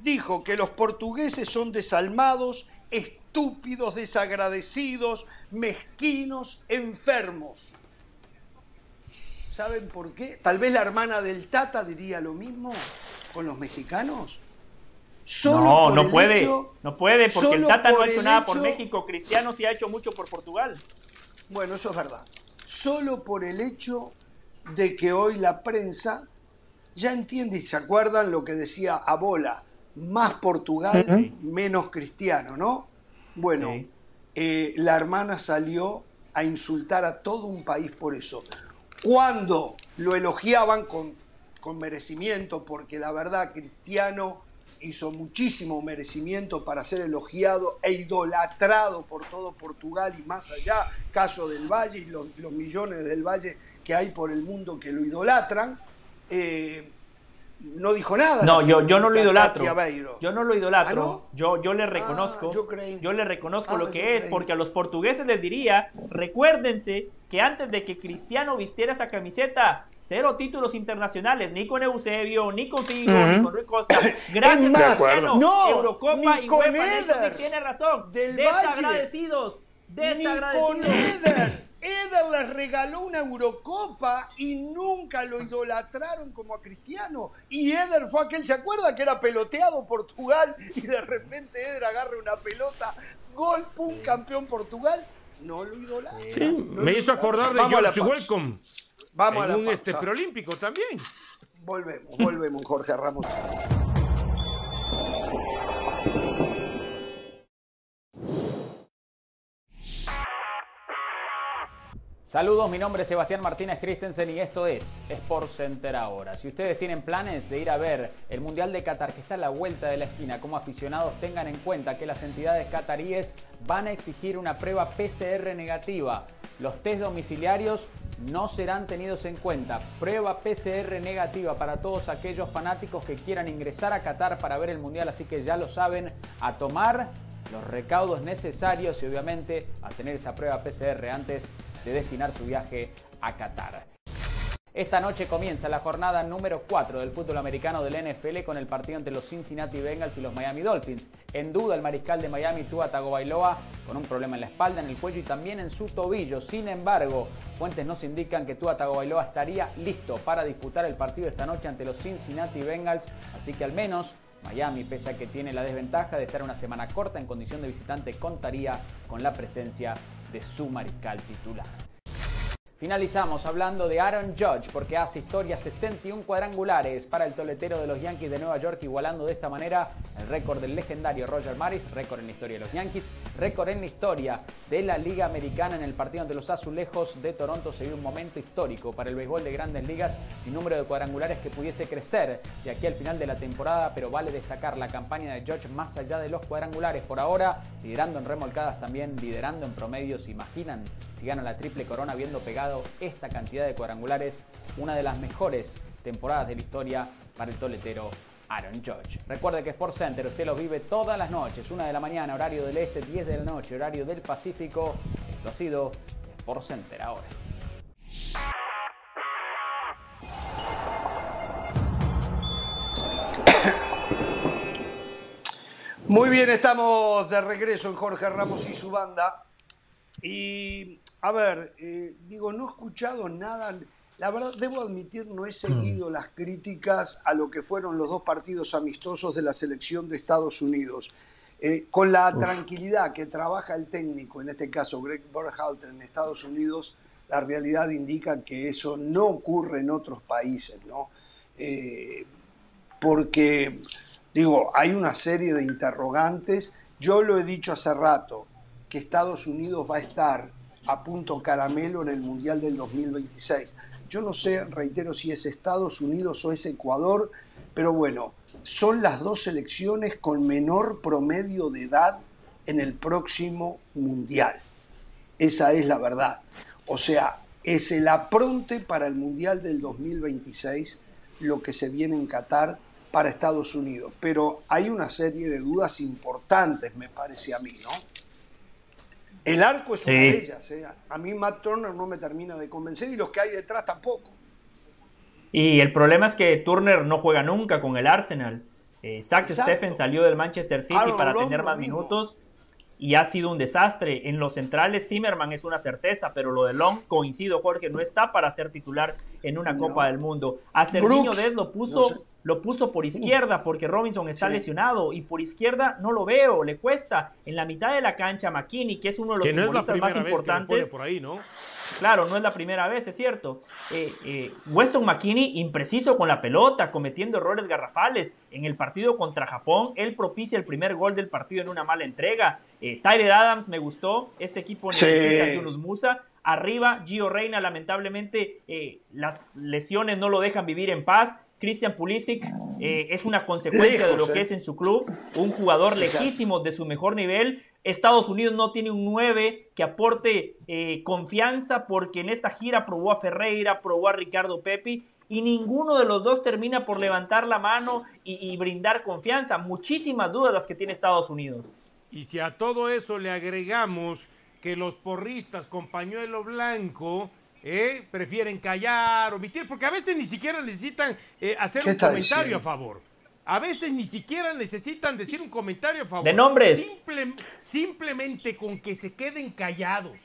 Dijo que los portugueses son desalmados, estúpidos, desagradecidos, mezquinos, enfermos. ¿Saben por qué? Tal vez la hermana del Tata diría lo mismo con los mexicanos. Solo no, por no el puede, hecho- no puede, porque el Tata no ha hecho nada por México, Cristiano sí ha hecho mucho por Portugal. Bueno, eso es verdad. Solo por el hecho de que hoy la prensa ya entiende y se acuerdan lo que decía Abola, más Portugal, menos cristiano, ¿no? Bueno, Sí. eh, la hermana salió a insultar a todo un país por eso. Cuando lo elogiaban con, con merecimiento, porque la verdad Cristiano hizo muchísimo merecimiento para ser elogiado e idolatrado por todo Portugal y más allá, caso del Valle y los, millones del Valle que hay por el mundo que lo idolatran, eh, no dijo nada. No, yo, yo no lo idolatro. Yo no lo idolatro. ¿Ah, no? Yo, yo le reconozco. yo creí. le reconozco Ah, lo yo que es, creí. porque a los portugueses les diría, recuérdense que antes de que Cristiano vistiera esa camiseta, cero títulos internacionales, ni con Eusebio, ni con Figo, ni con Rui Costa. Gracias más, a Cristiano, no, Eurocopa y UEFA Eder, tiene razón. del desagradecidos, Ni con desagradecidos. Eder. Eder les regaló una Eurocopa y nunca lo idolatraron como a Cristiano. Y Eder fue aquel, ¿se acuerda que era peloteado Portugal y de repente Eder agarra una pelota, gol, pum, campeón Portugal? No lo idolatra. Sí, no me hizo acordar de Vamos George. Welcome. Vamos a la un pausa. este preolímpico también. Volvemos, volvemos, Jorge Ramos. Saludos, mi nombre es Sebastián Martínez Christensen y esto es Sport Center ahora. Si ustedes tienen planes de ir a ver el Mundial de Qatar que está a la vuelta de la esquina, como aficionados tengan en cuenta que las entidades qataríes van a exigir una prueba PCR negativa. Los test domiciliarios no serán tenidos en cuenta. Prueba PCR negativa para todos aquellos fanáticos que quieran ingresar a Qatar para ver el Mundial, así que ya lo saben, a tomar los recaudos necesarios y obviamente a tener esa prueba PCR antes de destinar su viaje a Qatar. Esta noche comienza la jornada número 4 del fútbol americano del NFL con el partido entre los Cincinnati Bengals y los Miami Dolphins. En duda el mariscal de Miami, Tua Tagovailoa, con un problema en la espalda, en el cuello y también en su tobillo. Sin embargo, fuentes nos indican que Tua Tagovailoa estaría listo para disputar el partido esta noche ante los Cincinnati Bengals, así que al menos Miami, pese a que tiene la desventaja de estar una semana corta en condición de visitante, contaría con la presencia de su mariscal titular. Finalizamos hablando de Aaron Judge porque hace historia 61 cuadrangulares para el toletero de los Yankees de Nueva York, igualando de esta manera el récord del legendario Roger Maris, récord en la historia de los Yankees, récord en la historia de la Liga Americana en el partido ante los Azulejos de Toronto. Se vio un momento histórico para el béisbol de grandes ligas y número de cuadrangulares que pudiese crecer de aquí al final de la temporada, pero vale destacar la campaña de Judge más allá de los cuadrangulares por ahora, liderando en remolcadas también, liderando en promedios. ¿Se imaginan si gana la triple corona habiendo esta cantidad de cuadrangulares, una de las mejores temporadas de la historia para el toletero Aaron Judge. Recuerde que Sport Center usted lo vive todas las noches, una de la mañana, horario del este, 10 de la noche, horario del Pacífico. Esto ha sido Sport Center ahora. Muy bien, estamos de regreso en Jorge Ramos y su banda. Y, a ver, eh, digo, no he escuchado nada. La verdad, debo admitir, no he seguido las críticas a lo que fueron los dos partidos amistosos de la selección de Estados Unidos. Eh, con la tranquilidad que trabaja el técnico, en este caso Greg Berhalter en Estados Unidos, la realidad indica que eso no ocurre en otros países, ¿no? Eh, porque, digo, hay una serie de interrogantes Yo lo he dicho hace rato, que Estados Unidos va a estar a punto caramelo en el Mundial del 2026. Yo no sé, reitero, si es Estados Unidos o es Ecuador, pero bueno, son las dos selecciones con menor promedio de edad en el próximo Mundial. Esa es la verdad. O sea, es el apronte para el Mundial del 2026 lo que se viene en Qatar para Estados Unidos. Pero hay una serie de dudas importantes, me parece a mí, ¿no? El arco es una de ellas. ¿eh? A mí Matt Turner no me termina de convencer y los que hay detrás tampoco. Y el problema es que Turner no juega nunca con el Arsenal. Eh, Zach Steffen salió del Manchester City para tener más minutos y ha sido un desastre. En los centrales, Zimmerman es una certeza, pero lo de Long, coincido, Jorge, no está para ser titular en una Copa del Mundo. A Serginho Dez lo puso, lo puso por izquierda porque Robinson está lesionado y por izquierda no lo veo, le cuesta. En la mitad de la cancha, McKinney, que es uno de los futbolistas más importantes. por ahí, ¿no? Claro, no es la primera vez, es cierto. Eh, eh, Weston McKinney, impreciso con la pelota, cometiendo errores garrafales. En el partido contra Japón, él propicia el primer gol del partido en una mala entrega. Eh, Tyler Adams me gustó. Este equipo necesita Yunus Musa. Arriba, Gio Reina, lamentablemente, las lesiones no lo dejan vivir en paz. Christian Pulisic es una consecuencia de lo que es en su club, un jugador lejísimo de su mejor nivel, Estados Unidos no tiene un 9 que aporte eh, confianza porque en esta gira probó a Ferreira, probó a Ricardo Pepi y ninguno de los dos termina por levantar la mano y, brindar confianza. Muchísimas dudas las que tiene Estados Unidos. Y si a todo eso le agregamos que los porristas con pañuelo blanco eh, prefieren callar, omitir, porque a veces ni siquiera necesitan eh, hacer un comentario a favor. A veces ni siquiera necesitan decir un comentario a favor. De nombres. simplemente con que se queden callados,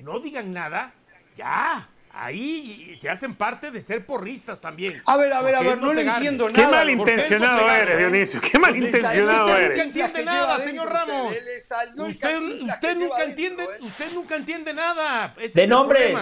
no digan nada, ya. Ahí se hacen parte de ser porristas también. A ver, a ver, a ver, no, le entiendo nada. Qué malintencionado eres, Dionisio. Qué malintencionado eres. Usted nunca entiende nada, señor Ramos. Usted, usted nunca entiende, usted nunca entiende nada. de nombres.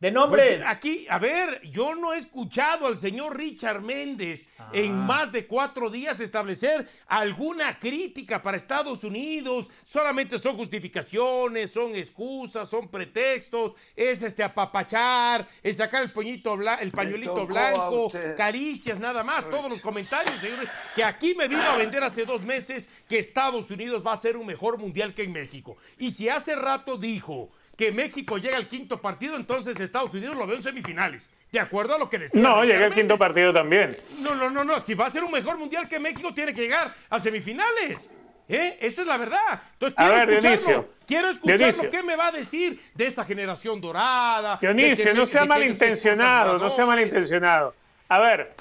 De nombres. Pues, aquí, a ver, yo no he escuchado al señor Richard Méndez en ah. más de cuatro días establecer alguna crítica para Estados Unidos. Solamente son justificaciones, son excusas, son pretextos. Es este apapachar, es sacar el poñito el pañuelito blanco, caricias, nada más. Todos los comentarios, señores, que aquí me vino a vender hace dos meses que Estados Unidos va a ser un mejor mundial que en México. Y si hace rato dijo que México llega al quinto partido, entonces Estados Unidos lo ve en semifinales. De acuerdo a lo que decía. No, llega al quinto partido también. No, no, no, no. Si va a ser un mejor mundial que México, tiene que llegar a semifinales. ¿Eh? Esa es la verdad. Entonces, quiero a ver, escucharlo. Dionisio, quiero escucharlo. ¿Qué me va a decir de esa generación dorada? Dionisio, no sea malintencionado, no sea malintencionado. A ver,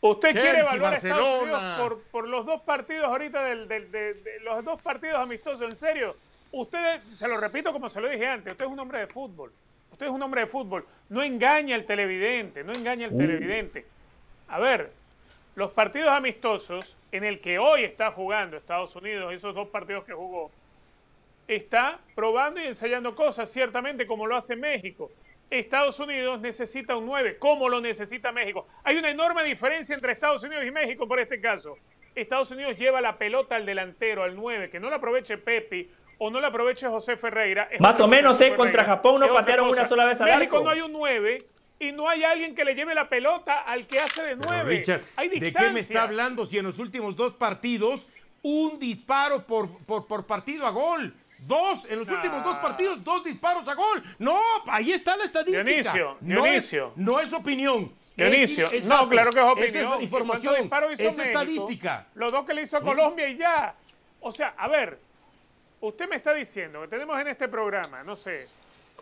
usted quiere evaluar a Estados Unidos por, los dos partidos ahorita, del, de los dos partidos amistosos, ¿en serio? Usted, se lo repito como se lo dije antes, usted es un hombre de fútbol. Usted es un hombre de fútbol. No engaña al televidente, no engaña al uh. televidente. A ver, los partidos amistosos en el que hoy está jugando Estados Unidos, esos dos partidos que jugó, está probando y ensayando cosas, ciertamente como lo hace México. Estados Unidos necesita un 9, como lo necesita México. Hay una enorme diferencia entre Estados Unidos y México por este caso. Estados Unidos lleva la pelota al delantero, al 9, que no la aproveche Pepi o no le aproveche José Ferreira. Más o menos, ¿eh? Contra Japón no patearon una sola vez al México no hay un 9 y no hay alguien que le lleve la pelota al que hace de 9. Richard, ¿de qué me está hablando si en los últimos dos partidos un disparo por, por, partido a gol? Dos, en los últimos dos partidos, dos disparos a gol. No, ahí está la estadística. Dionisio, no Dionisio. Es, no es opinión. Dionisio, no, claro que es opinión. Es información, es estadística. Los dos que le hizo a Colombia y ya. O sea, a ver, Usted me está diciendo que tenemos en este programa, no sé,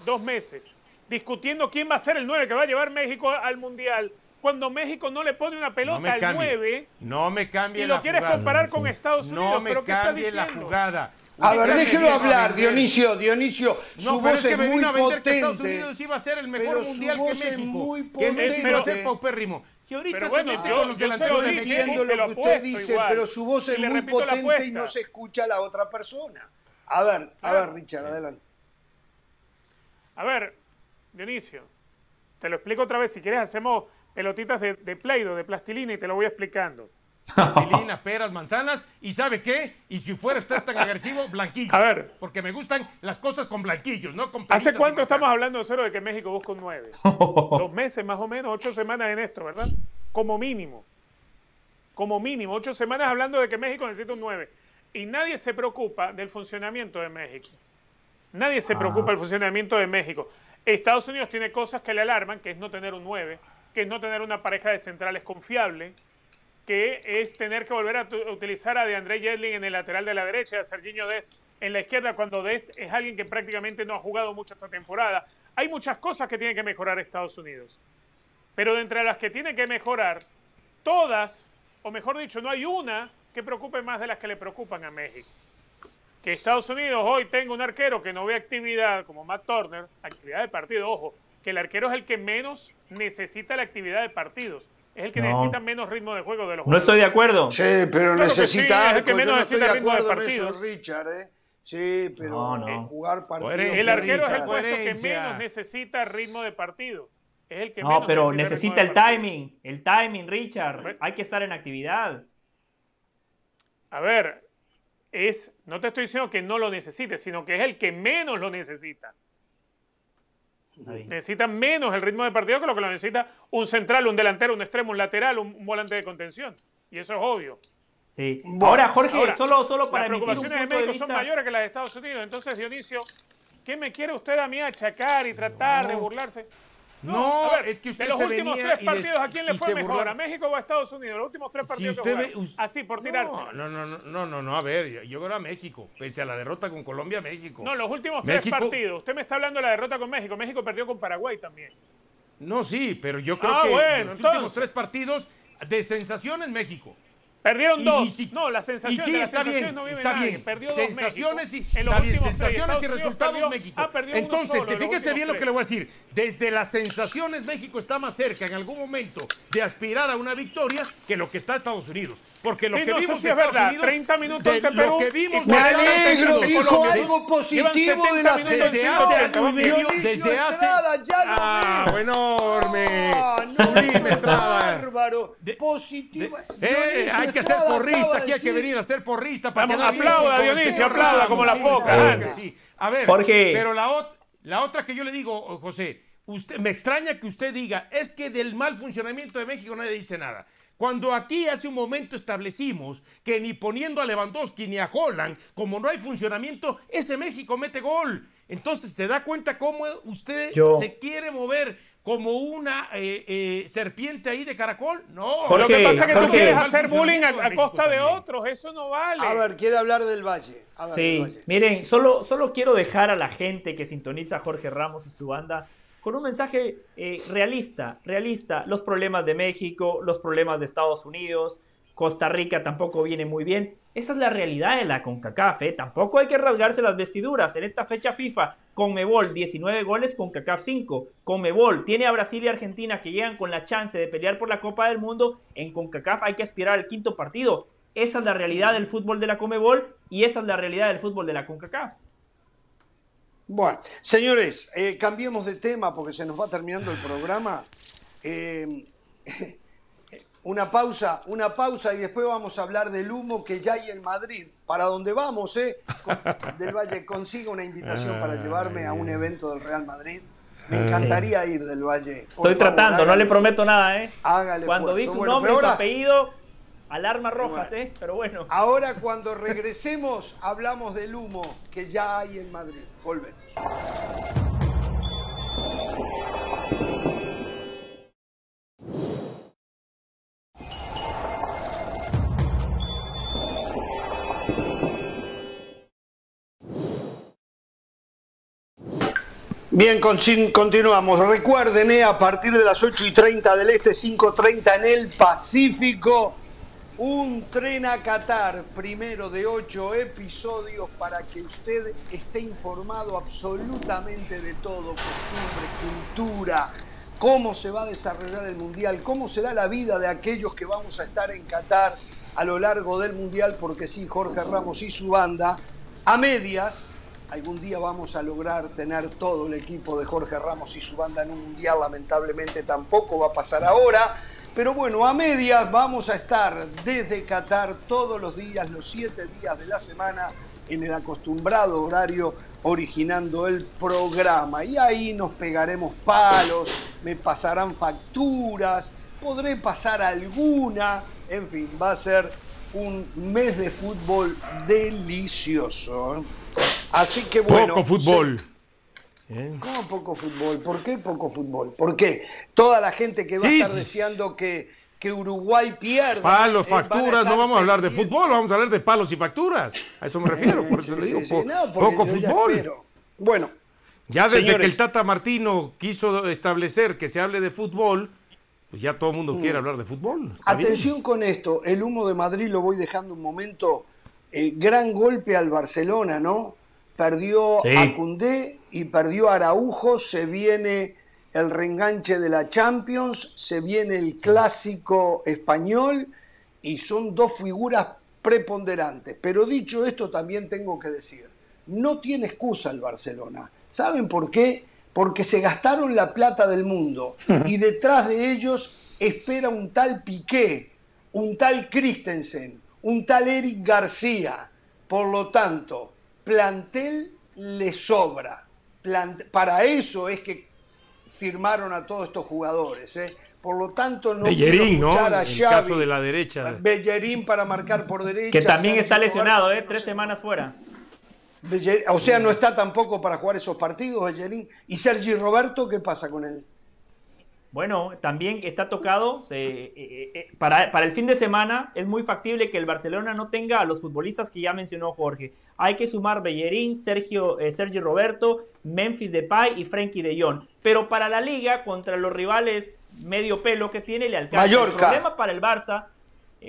dos meses, discutiendo quién va a ser el 9 que va a llevar México al Mundial, cuando México no le pone una pelota al 9. No me cambie Y lo quieres comparar con Estados Unidos. No me cambie la jugada. A ver, déjelo hablar, Dionisio, Dionisio. su voz es, muy potente. Que Estados Unidos iba a ser el mejor mundial que México. Es muy potente. Que es paupérrimo. Y ahorita pero bueno, se yo, los delanteros yo entiendo lo que usted dice, pero su voz es muy potente y no se escucha a la otra persona. A ver, a ver, Richard, adelante. A ver, Dionisio, te lo explico otra vez. Si quieres, hacemos pelotitas de, de Play-Doh, de plastilina, y te lo voy explicando. plastilina, peras, manzanas. ¿Y sabe qué? Y si fuera usted tan agresivo, blanquillo. A ver. Porque me gustan las cosas con blanquillos, ¿no? Con ¿Hace cuánto estamos hablando de cero de que México busca un 9? Dos meses más o menos, ocho semanas en esto, ¿verdad? Como mínimo. Como mínimo, ocho semanas hablando de que México necesita un 9. Y nadie se preocupa del funcionamiento de México. Nadie se preocupa del funcionamiento de México. Estados Unidos tiene cosas que le alarman, que es no tener un 9, que es no tener una pareja de centrales confiable, que es tener que volver a utilizar a DeAndre Yedlin en el lateral de la derecha y a Serginho Dest en la izquierda, cuando Dest es alguien que prácticamente no ha jugado mucho esta temporada. Hay muchas cosas que tiene que mejorar Estados Unidos. Pero de entre las que tiene que mejorar, todas, o mejor dicho, no hay una que preocupe más de las que le preocupan a México. Que Estados Unidos hoy tenga un arquero que no ve actividad, como Matt Turner, actividad de partido, ojo, que el arquero es el que menos necesita la actividad de partidos. Es el que No. necesita menos ritmo de juego de los No estoy de acuerdo. Sí, pero Claro que necesita sí, es el que menos no estoy de necesita ritmo de partidos. Richard, ¿eh? Sí, pero No, no. jugar partidos. El arquero es el puesto que menos necesita ritmo de partido. Es el que No, menos pero necesita el timing. El timing, Richard. Hay que estar en actividad. A ver, es, no te estoy diciendo que no lo necesite, sino que es el que menos lo necesita. Necesita menos el ritmo de partido que lo que lo necesita un central, un delantero, un extremo, un lateral, un, un volante de contención. Y eso es obvio. Sí. Bueno, ahora, Jorge, Ahora, solo, solo para Las un preocupaciones de punto de México son vista. mayores que las de Estados Unidos. Entonces, Dionisio, ¿qué me quiere usted a mí achacar y tratar de burlarse? No, a ver, es que usted de los se últimos venía tres y partidos, ¿a quién le fue mejor? ¿A México o a Estados Unidos? Los últimos tres Si partidos usted que ve, jugaron. us- Así, por tirarse. No, no, no, no, no, no, a ver, yo- yo creo a México, pese a la derrota con Colombia, México. No, los últimos tres partidos. Usted me está hablando de la derrota con México. México perdió con Paraguay también. No, sí, pero yo creo Ah, que bueno, los últimos tres partidos de sensaciones México. Perdieron Y- dos. y si- no, las Y sensaciones, sí, de las está sensaciones bien, no vive está nadie. bien. Perdió dos sensaciones México. y, en los bien, tres. sensaciones y resultados perdió- México. ah, Entonces, solo te fíjese bien lo que tres. le voy a decir. Desde las sensaciones México está más cerca en algún momento de aspirar a una victoria que lo que está Estados Unidos. Porque lo Sí, que no, vimos sí es verdad. Unidos, 30 minutos de ante lo Perú que vimos y Me alegro, dijo algo positivo de 70 la minutos desde hace, desde ya lo ah, vi. enorme no, sublime esto es Estrada bárbaro. De- Que ser porrista, aquí hay que venir a ser porrista para Vamos, bien aplauda, Dionisio, aplauda, como la foca, que sí. A ver, Jorge. pero la, ot- la otra que yo le digo, José, usted, me extraña que usted diga, es que del mal funcionamiento de México nadie dice nada. Cuando aquí hace un momento establecimos que ni poniendo a Lewandowski ni a Holland, como no hay funcionamiento, ese México mete gol. Entonces se da cuenta cómo usted Yo- se quiere mover como una eh, eh, serpiente ahí de caracol. No, Jorge, Lo que pasa es que tú Jorge. quieres Mal hacer bullying a, a costa de otros. Eso no vale. A ver, quiere hablar del Valle. A ver, del Sí, Valle. miren, solo, solo quiero dejar a la gente que sintoniza a Jorge Ramos y su banda con un mensaje eh, realista, realista. Los problemas de México, los problemas de Estados Unidos, Costa Rica tampoco viene muy bien. Esa es la realidad de la CONCACAF, ¿eh? Tampoco hay que rasgarse las vestiduras. En esta fecha FIFA, Conmebol 19 goles, CONCACAF 5. Conmebol tiene a Brasil y Argentina que llegan con la chance de pelear por la Copa del Mundo. En CONCACAF hay que aspirar al quinto partido. Esa es la realidad del fútbol de la Comebol y esa es la realidad del fútbol de la CONCACAF. Bueno, señores, eh, cambiemos de tema porque se nos va terminando el programa. Eh, una pausa, una pausa y después vamos a hablar del humo que ya hay en Madrid. Para dónde vamos, ¿eh? Con- del Valle, consiga una invitación para llevarme a un evento del Real Madrid. Me encantaría ir del Valle. Por Estoy favor, tratando, no le prometo nada, ¿eh? Hágale Cuando esfuerzo. vi su Bueno, nombre, su ahora- apellido, alarmas rojas, Bueno. ¿eh? Pero bueno. Ahora cuando regresemos hablamos del humo que ya hay en Madrid. Volvemos. Bien, continuamos. Recuerden, eh, a partir de las 8 y 30 del este, 5.30 en el Pacífico, un tren a Qatar, primero de ocho episodios para que usted esté informado absolutamente de todo, costumbre, cultura, cómo se va a desarrollar el Mundial, cómo será la vida de aquellos que vamos a estar en Qatar a lo largo del Mundial, porque sí, Jorge Ramos y su banda, a medias, algún día vamos a lograr tener todo el equipo de Jorge Ramos y su banda en un Mundial, lamentablemente tampoco va a pasar ahora, Pero bueno, a medias vamos a estar desde Qatar todos los días, los siete días de la semana, en el acostumbrado horario originando el programa. Y ahí nos pegaremos palos, me pasarán facturas, podré pasar alguna, en fin, va a ser un mes de fútbol delicioso. ¿Eh? Así que bueno. Poco fútbol. ¿Cómo poco fútbol? ¿Por qué poco fútbol? Porque toda la gente que va a estar deseando que, que Uruguay pierda. Palos, eh, facturas, no vamos a hablar de fútbol, vamos a hablar de palos y facturas. A eso me refiero, por eso le digo. poco fútbol. Bueno. Ya desde que el Tata Martino quiso establecer que se hable de fútbol, pues ya todo el mundo quiere mm. hablar de fútbol. Atención con esto, el humo de Madrid lo voy dejando un momento. Eh, gran golpe al Barcelona, ¿no? Perdió a Cundé y perdió a Araujo, se viene el reenganche de la Champions, se viene el clásico español y son dos figuras preponderantes. Pero dicho esto, también tengo que decir, no tiene excusa el Barcelona. ¿Saben por qué? Porque se gastaron la plata del mundo y detrás de ellos espera un tal Piqué, un tal Christensen, un tal Eric García. Por lo tanto, plantel le sobra. para eso es que firmaron a todos estos jugadores. ¿eh? Por lo tanto, no Bellerín, ¿no? a En el caso de la derecha. Bellerín para marcar por derecha. Que también está lesionado, ¿eh? tres semanas fuera. O sea, no está tampoco para jugar esos partidos, Bellerín. ¿Y Sergi Roberto qué pasa con él? Bueno, también está tocado. Eh, eh, eh, para, para, el fin de semana es muy factible que el Barcelona no tenga a los futbolistas que ya mencionó Jorge. Hay que sumar Bellerín, Sergio, Sergi Roberto, Memphis Depay y Frenkie de Jong. Pero para la liga, contra los rivales medio pelo que tiene, le alcanza. Mallorca. El problema para el Barça,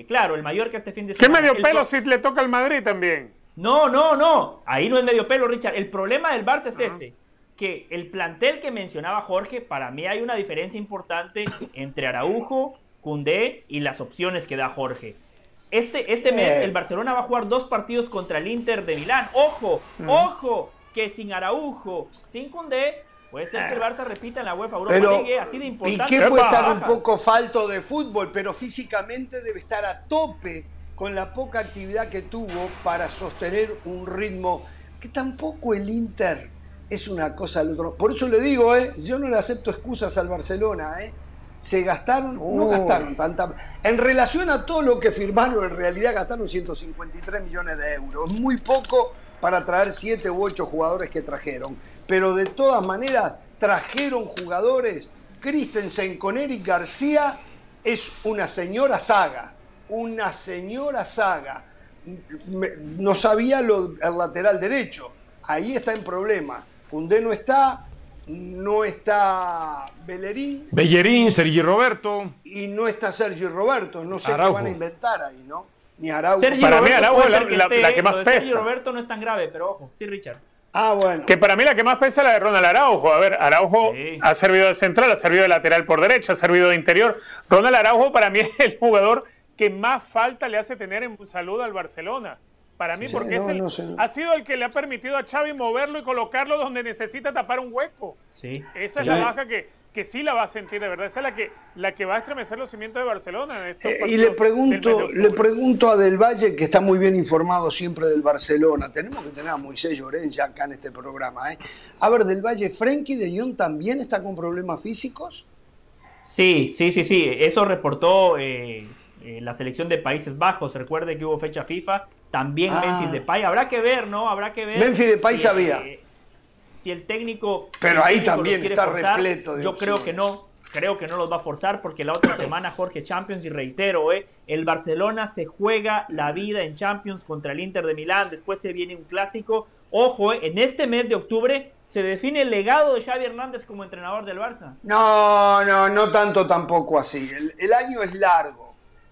claro, el Mallorca este fin de semana. ¿Qué medio pelo si le toca al Madrid también? No, no, no. Ahí no es medio pelo, Richard. El problema del Barça es ese que el plantel que mencionaba Jorge, para mí hay una diferencia importante entre Araujo, Cundé y las opciones que da Jorge. Este, este mes el Barcelona va a jugar dos partidos contra el Inter de Milán. Ojo, ojo, que sin Araujo, sin Cundé, puede ser que el Barça repita en la UEFA Europa League, así de importante. Piqué puede estar un poco falto de fútbol, pero físicamente debe estar a tope con la poca actividad que tuvo para sostener un ritmo que tampoco el Inter es una cosa al otro. Por eso le digo, ¿eh? yo no le acepto excusas al Barcelona. ¿eh? Se gastaron, no gastaron tanta. En relación a todo lo que firmaron, en realidad gastaron 153 millones de euros. Muy poco para traer 7 u 8 jugadores que trajeron. Pero de todas maneras, trajeron jugadores. Christensen con Eric García es una señora saga. Una señora saga. No sabía lo, el lateral derecho. Ahí está en problema Cundé no está, no está Bellerín. Bellerín, Sergi Roberto. Y no está Sergi Roberto. No sé qué van a inventar ahí, ¿no? Ni Araujo. para mí Araujo es la, que, más pesa. Sergi Roberto no es tan grave, pero ojo, sí, Richard. Ah, bueno. Que para mí la que más pesa es la de Ronald Araujo. A ver, Araujo ha servido de central, ha servido de lateral por derecha, ha servido de interior. Ronald Araujo para mí es el jugador que más falta le hace tener en salud al Barcelona. Para mí, porque ha sido el que le ha permitido a Xavi moverlo y colocarlo donde necesita tapar un hueco. Sí. Esa es la baja que, que sí la va a sentir, de verdad. Esa es la que, la que va a estremecer los cimientos de Barcelona. Eh, y le pregunto, le pregunto a Del Valle, que está muy bien informado siempre del Barcelona. Tenemos que tener a Moisés Llorén ya acá en este programa. ¿eh? A ver, Del Valle, ¿Frenkie de Jong también está con problemas físicos? Sí, sí, sí, sí. Eso reportó eh, la selección de Países Bajos. Recuerde que hubo fecha FIFA también ah. Memphis Depay. Habrá que ver, ¿no? Habrá que ver. Memphis Depay sabía. si el técnico. Pero ahí también está repleto de Yo creo que no. Creo que no los va a forzar porque la otra semana Jorge Champions, y reitero, eh, el Barcelona se juega la vida en Champions contra el Inter de Milán. Después se viene un clásico. Ojo, eh, en este mes de octubre se define el legado de Xavi Hernández como entrenador del Barça. No, no, no tanto tampoco así. el año es largo.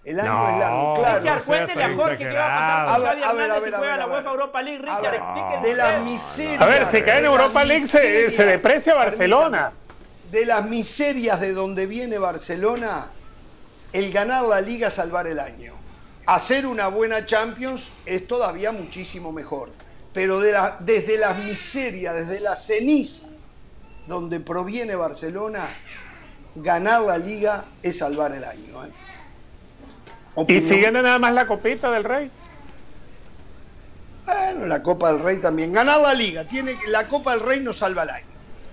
El año es largo, claro. Richard, cuéntele a Jorge qué va a pasar con Xavi Hernández si juega la UEFA Europa League. Richard, explíquenle. De las miserias. A ver, si cae en Europa League se, se deprecia Barcelona. De las miserias de donde viene Barcelona, el ganar la Liga salvar el año. Hacer una buena Champions es todavía muchísimo mejor. Pero de la, desde las miserias, desde las cenizas donde proviene Barcelona, ganar la liga es salvar el año. ¿eh? ¿Y si gana nada más la copita del rey? Bueno, la Copa del Rey también. Ganar la liga. Tiene, la Copa del Rey no salva el año.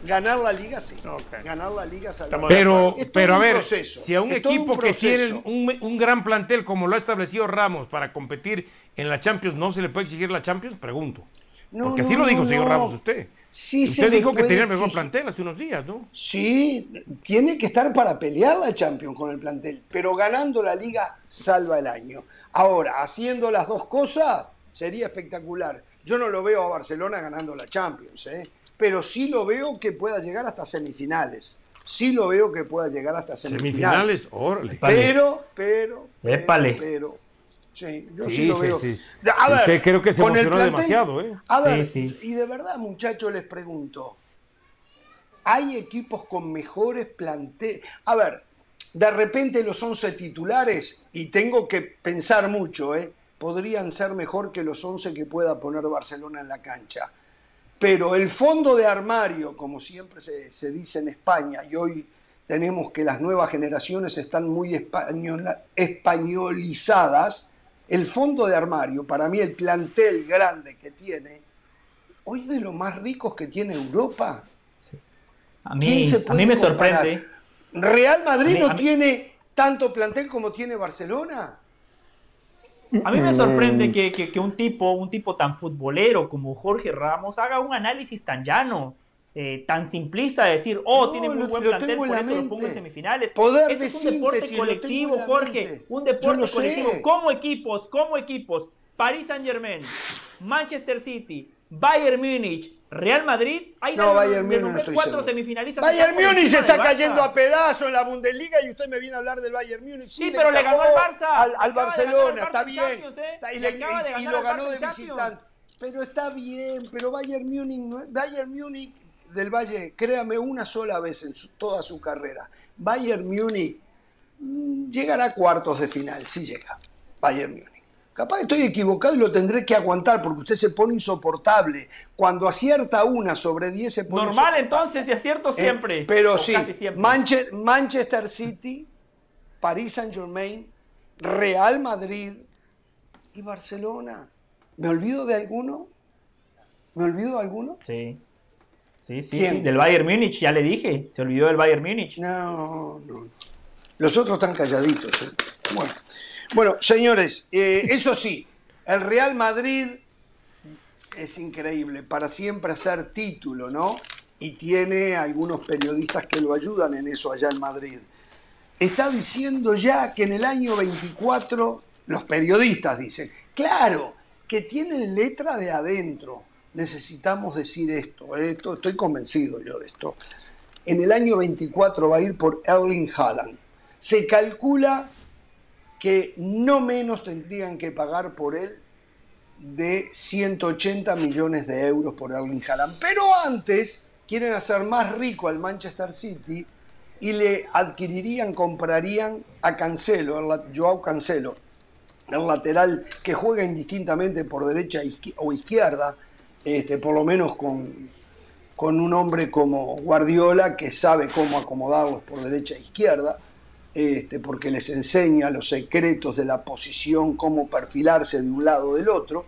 Ganar la liga sí. Ganar la liga salva el año. Pero, Es pero a ver, proceso, si a un es equipo un que tiene un, un gran plantel como lo ha establecido Ramos para competir en la Champions, ¿no se le puede exigir la Champions? Pregunto. No, Porque no, así lo dijo no, señor no. Ramos usted. Sí se usted le dijo que tenía el mejor plantel hace unos días, ¿no? Sí, tiene que estar para pelear la Champions con el plantel, pero ganando la liga salva el año. Ahora, haciendo las dos cosas sería espectacular. Yo no lo veo a Barcelona ganando la Champions, ¿eh? pero sí lo veo que pueda llegar hasta semifinales. Sí lo veo que pueda llegar hasta semifinales. Semifinales, órale. Pero, pero, pero, pero, sí, yo sí, Sí, lo sí, veo. sí. A ver, usted creo que se con demasiado, ¿eh? A ver, Sí, sí. y de verdad, muchachos, les pregunto, ¿hay equipos con mejores planteles? A ver, de repente los 11 titulares, y tengo que pensar mucho, ¿eh? podrían ser mejor que los 11 que pueda poner Barcelona en la cancha. Pero el fondo de armario, como siempre se, se dice en España, y hoy tenemos que las nuevas generaciones están muy española- españolizadas, el fondo de armario, para mí el plantel grande que tiene, hoy de los más ricos que tiene Europa. A ¿Quién mí, se a mí me comparar? sorprende. ¿Real Madrid A mí- no a mí- tiene tanto plantel como tiene Barcelona? A mí me sorprende que, que- que un tipo, un tipo tan futbolero como Jorge Ramos haga un análisis tan llano, eh, tan simplista de decir, oh, No, tiene muy buen plantel, por eso lo pongo en semifinales. Poder este de es un deporte síntesis, colectivo, Jorge, un deporte sé. colectivo, como equipos, como equipos, Paris Saint Germain, Manchester City, Bayern Múnich, Real Madrid, hay No, Bayern Múnich cuatro semifinalistas. Bayern Múnich se está cayendo a pedazos en la Bundesliga y usted me viene a hablar del Bayern Múnich. Sí, pero le ganó al Barça. Al, Barcelona, está bien. ¿eh? Y, Le y lo ganó de visitante. Pero está bien, pero Bayern Múnich, Bayern Múnich del Valle, créame, una sola vez en su- toda su carrera. Bayern Múnich mm, llegará a cuartos de final, sí llega. Bayern Múnich. Capaz que estoy equivocado y lo tendré que aguantar porque usted se pone insoportable. Cuando acierta una sobre 10 se pone Normal entonces, y acierto Eh, siempre. pero sí, casi siempre. Manche- Manchester City, Paris Saint Germain, Real Madrid y Barcelona. ¿Me olvido de alguno? ¿Me olvido de alguno? Sí. Sí, sí, sí, del Bayern Múnich, ya le dije, se olvidó del Bayern Múnich. No, no. no. Los otros están calladitos. ¿eh? Bueno. bueno, señores, eh, eso sí, el Real Madrid es increíble, para siempre hacer título, ¿no? Y tiene algunos periodistas que lo ayudan en eso allá en Madrid. Está diciendo ya que en el año 24, los periodistas dicen, claro, que tienen letra de adentro. Necesitamos decir esto, esto, estoy convencido yo de esto. En el año 24 va a ir por Erling Haaland. Se calcula que no menos tendrían que pagar por él de 180 millones de euros por Erling Haaland. Pero antes quieren hacer más rico al Manchester City y le adquirirían, comprarían a Cancelo, Joao Cancelo, el lateral que juega indistintamente por derecha o izquierda, este, por lo menos con, con un hombre como Guardiola que sabe cómo acomodarlos por derecha e izquierda, este, porque les enseña los secretos de la posición, cómo perfilarse de un lado o del otro,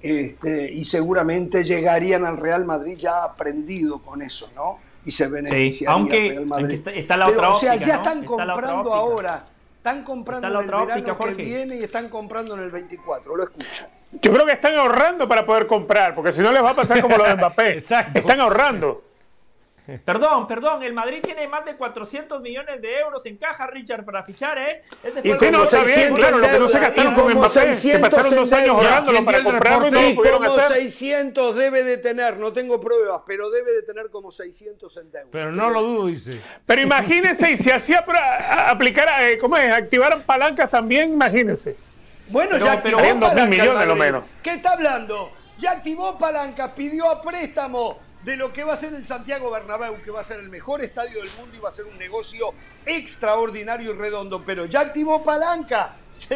este, y seguramente llegarían al Real Madrid ya aprendido con eso, ¿no? Y se beneficiaría aunque- el Real Madrid. aunque está- está la Pero, otra o sea, óptica, ya ¿no? están Está comprando ahora, están comprando Está en el verano óptica, que viene y están comprando en el 24, lo escucho. Yo creo que están ahorrando para poder comprar, porque si no les va a pasar como lo de Mbappé. Exacto. Están ahorrando. Perdón, perdón, el Madrid tiene más de 400 millones de euros en caja, Richard, para fichar, ¿eh? Ese Y como está bien, 600 claro, lo que no se gastaron y con como Mbappé, que 600 pasaron dos años deuda. ahorrándolo ¿Quién para comprarlo y no lo Y pudieron como hacer. 600 debe de tener, no tengo pruebas, pero debe de tener como 600 en deuda. Pero no lo dudo, dice. Pero imagínense, y si hacía para aplicar, eh, ¿cómo es? Activaran palancas también, imagínense. Bueno, Pero- ya pero- activó Harían dos mil palanca el millones, lo menos. ¿Qué está hablando? Ya activó palanca, pidió a préstamo de lo que va a ser el Santiago Bernabéu, que va a ser el mejor estadio del mundo y va a ser un negocio extraordinario y redondo. Pero ya activó palanca. Sí,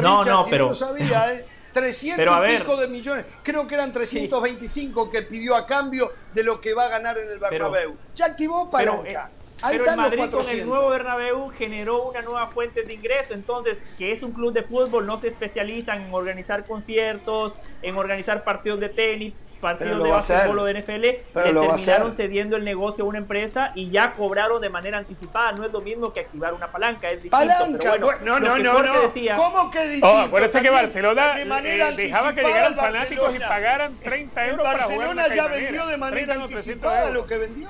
No, Richard, no, si pero- lo sabía, ¿eh? 300 Pero a y ver. pico de millones. Creo que eran 325 que pidió a cambio de lo que va a ganar en el Bernabéu. ya activó Pero, palanca. Ahí Pero el están los Madrid con el 400. nuevo Bernabéu generó una nueva fuente de ingreso. Entonces, que es un club de fútbol, no se especializan en organizar conciertos, en organizar partidos de tenis, partidos de básquetbol o de NFL. Pero le terminaron cediendo el negocio a una empresa y ya cobraron de manera anticipada. No es lo mismo que activar una palanca, es distinto. Palanca, pero bueno, no, no, no, no. decía- ¿Cómo que distinto? Oh, acuérdense que Barcelona de manera eh, dejaba que llegaran fanáticos y pagaran 30 El euros para jugar Barcelona ya vendió de manera 30 o 300 anticipada lo que vendió.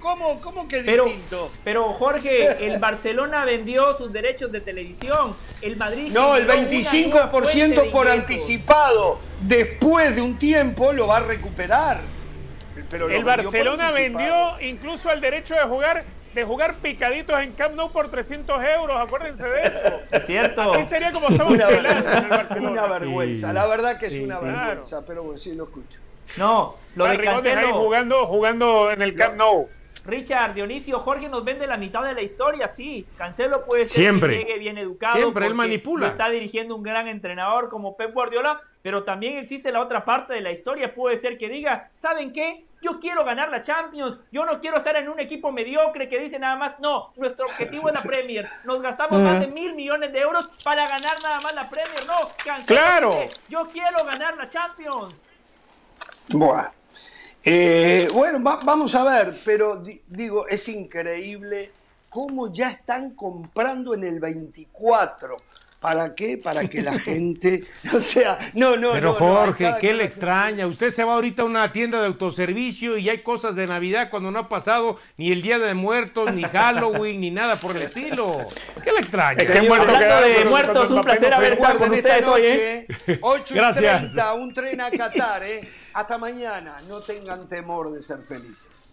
¿Cómo, cómo que Pero, distinto? pero Jorge, el Barcelona vendió sus derechos de televisión. El Madrid. No, el generó una nueva fuente 25% de por anticipado. Después de un tiempo lo va a recuperar. Pero El Barcelona vendió incluso el derecho de jugar de jugar picaditos en Camp Nou por 300 euros, acuérdense de eso. Es cierto. Así sería como estamos Una en el Barcelona. una vergüenza. Sí. La verdad que es Sí, una sí. vergüenza, pero bueno, sí lo escucho. No, lo de Barrigones ahí Cancelo. jugando, jugando en el Camp Nou. Richard, Dionisio, Jorge nos vende la mitad de la historia, sí. Cancelo puede ser Siempre. que llegue bien educado. Siempre, él manipula. está dirigiendo un gran entrenador como Pep Guardiola, pero también existe la otra parte de la historia. Puede ser que diga, ¿saben qué? Yo quiero ganar la Champions. Yo no quiero estar en un equipo mediocre que dice nada más, no, nuestro objetivo es la Premier. Nos gastamos más de mil millones de euros para ganar nada más la Premier. No, Cancelo Claro. dice, yo quiero ganar la Champions. Buah. Eh, bueno, va- vamos a ver, pero di- digo, es increíble cómo ya están comprando en el 24. ¿Para qué? Para que la gente, o sea, no, no, Pero no, no, Jorge, cada ¿qué le extraña? Usted se va ahorita a una tienda de autoservicio y hay cosas de Navidad cuando no ha pasado ni el Día de Muertos, ni Halloween, ni nada por el estilo. ¿Qué le extraña? Es que Señor, muerto de pero muertos, un placer haber estado con ustedes hoy, ¿eh? noche, 8 y Gracias. 30, un tren a Qatar, ¿eh? Hasta mañana, no tengan temor de ser felices.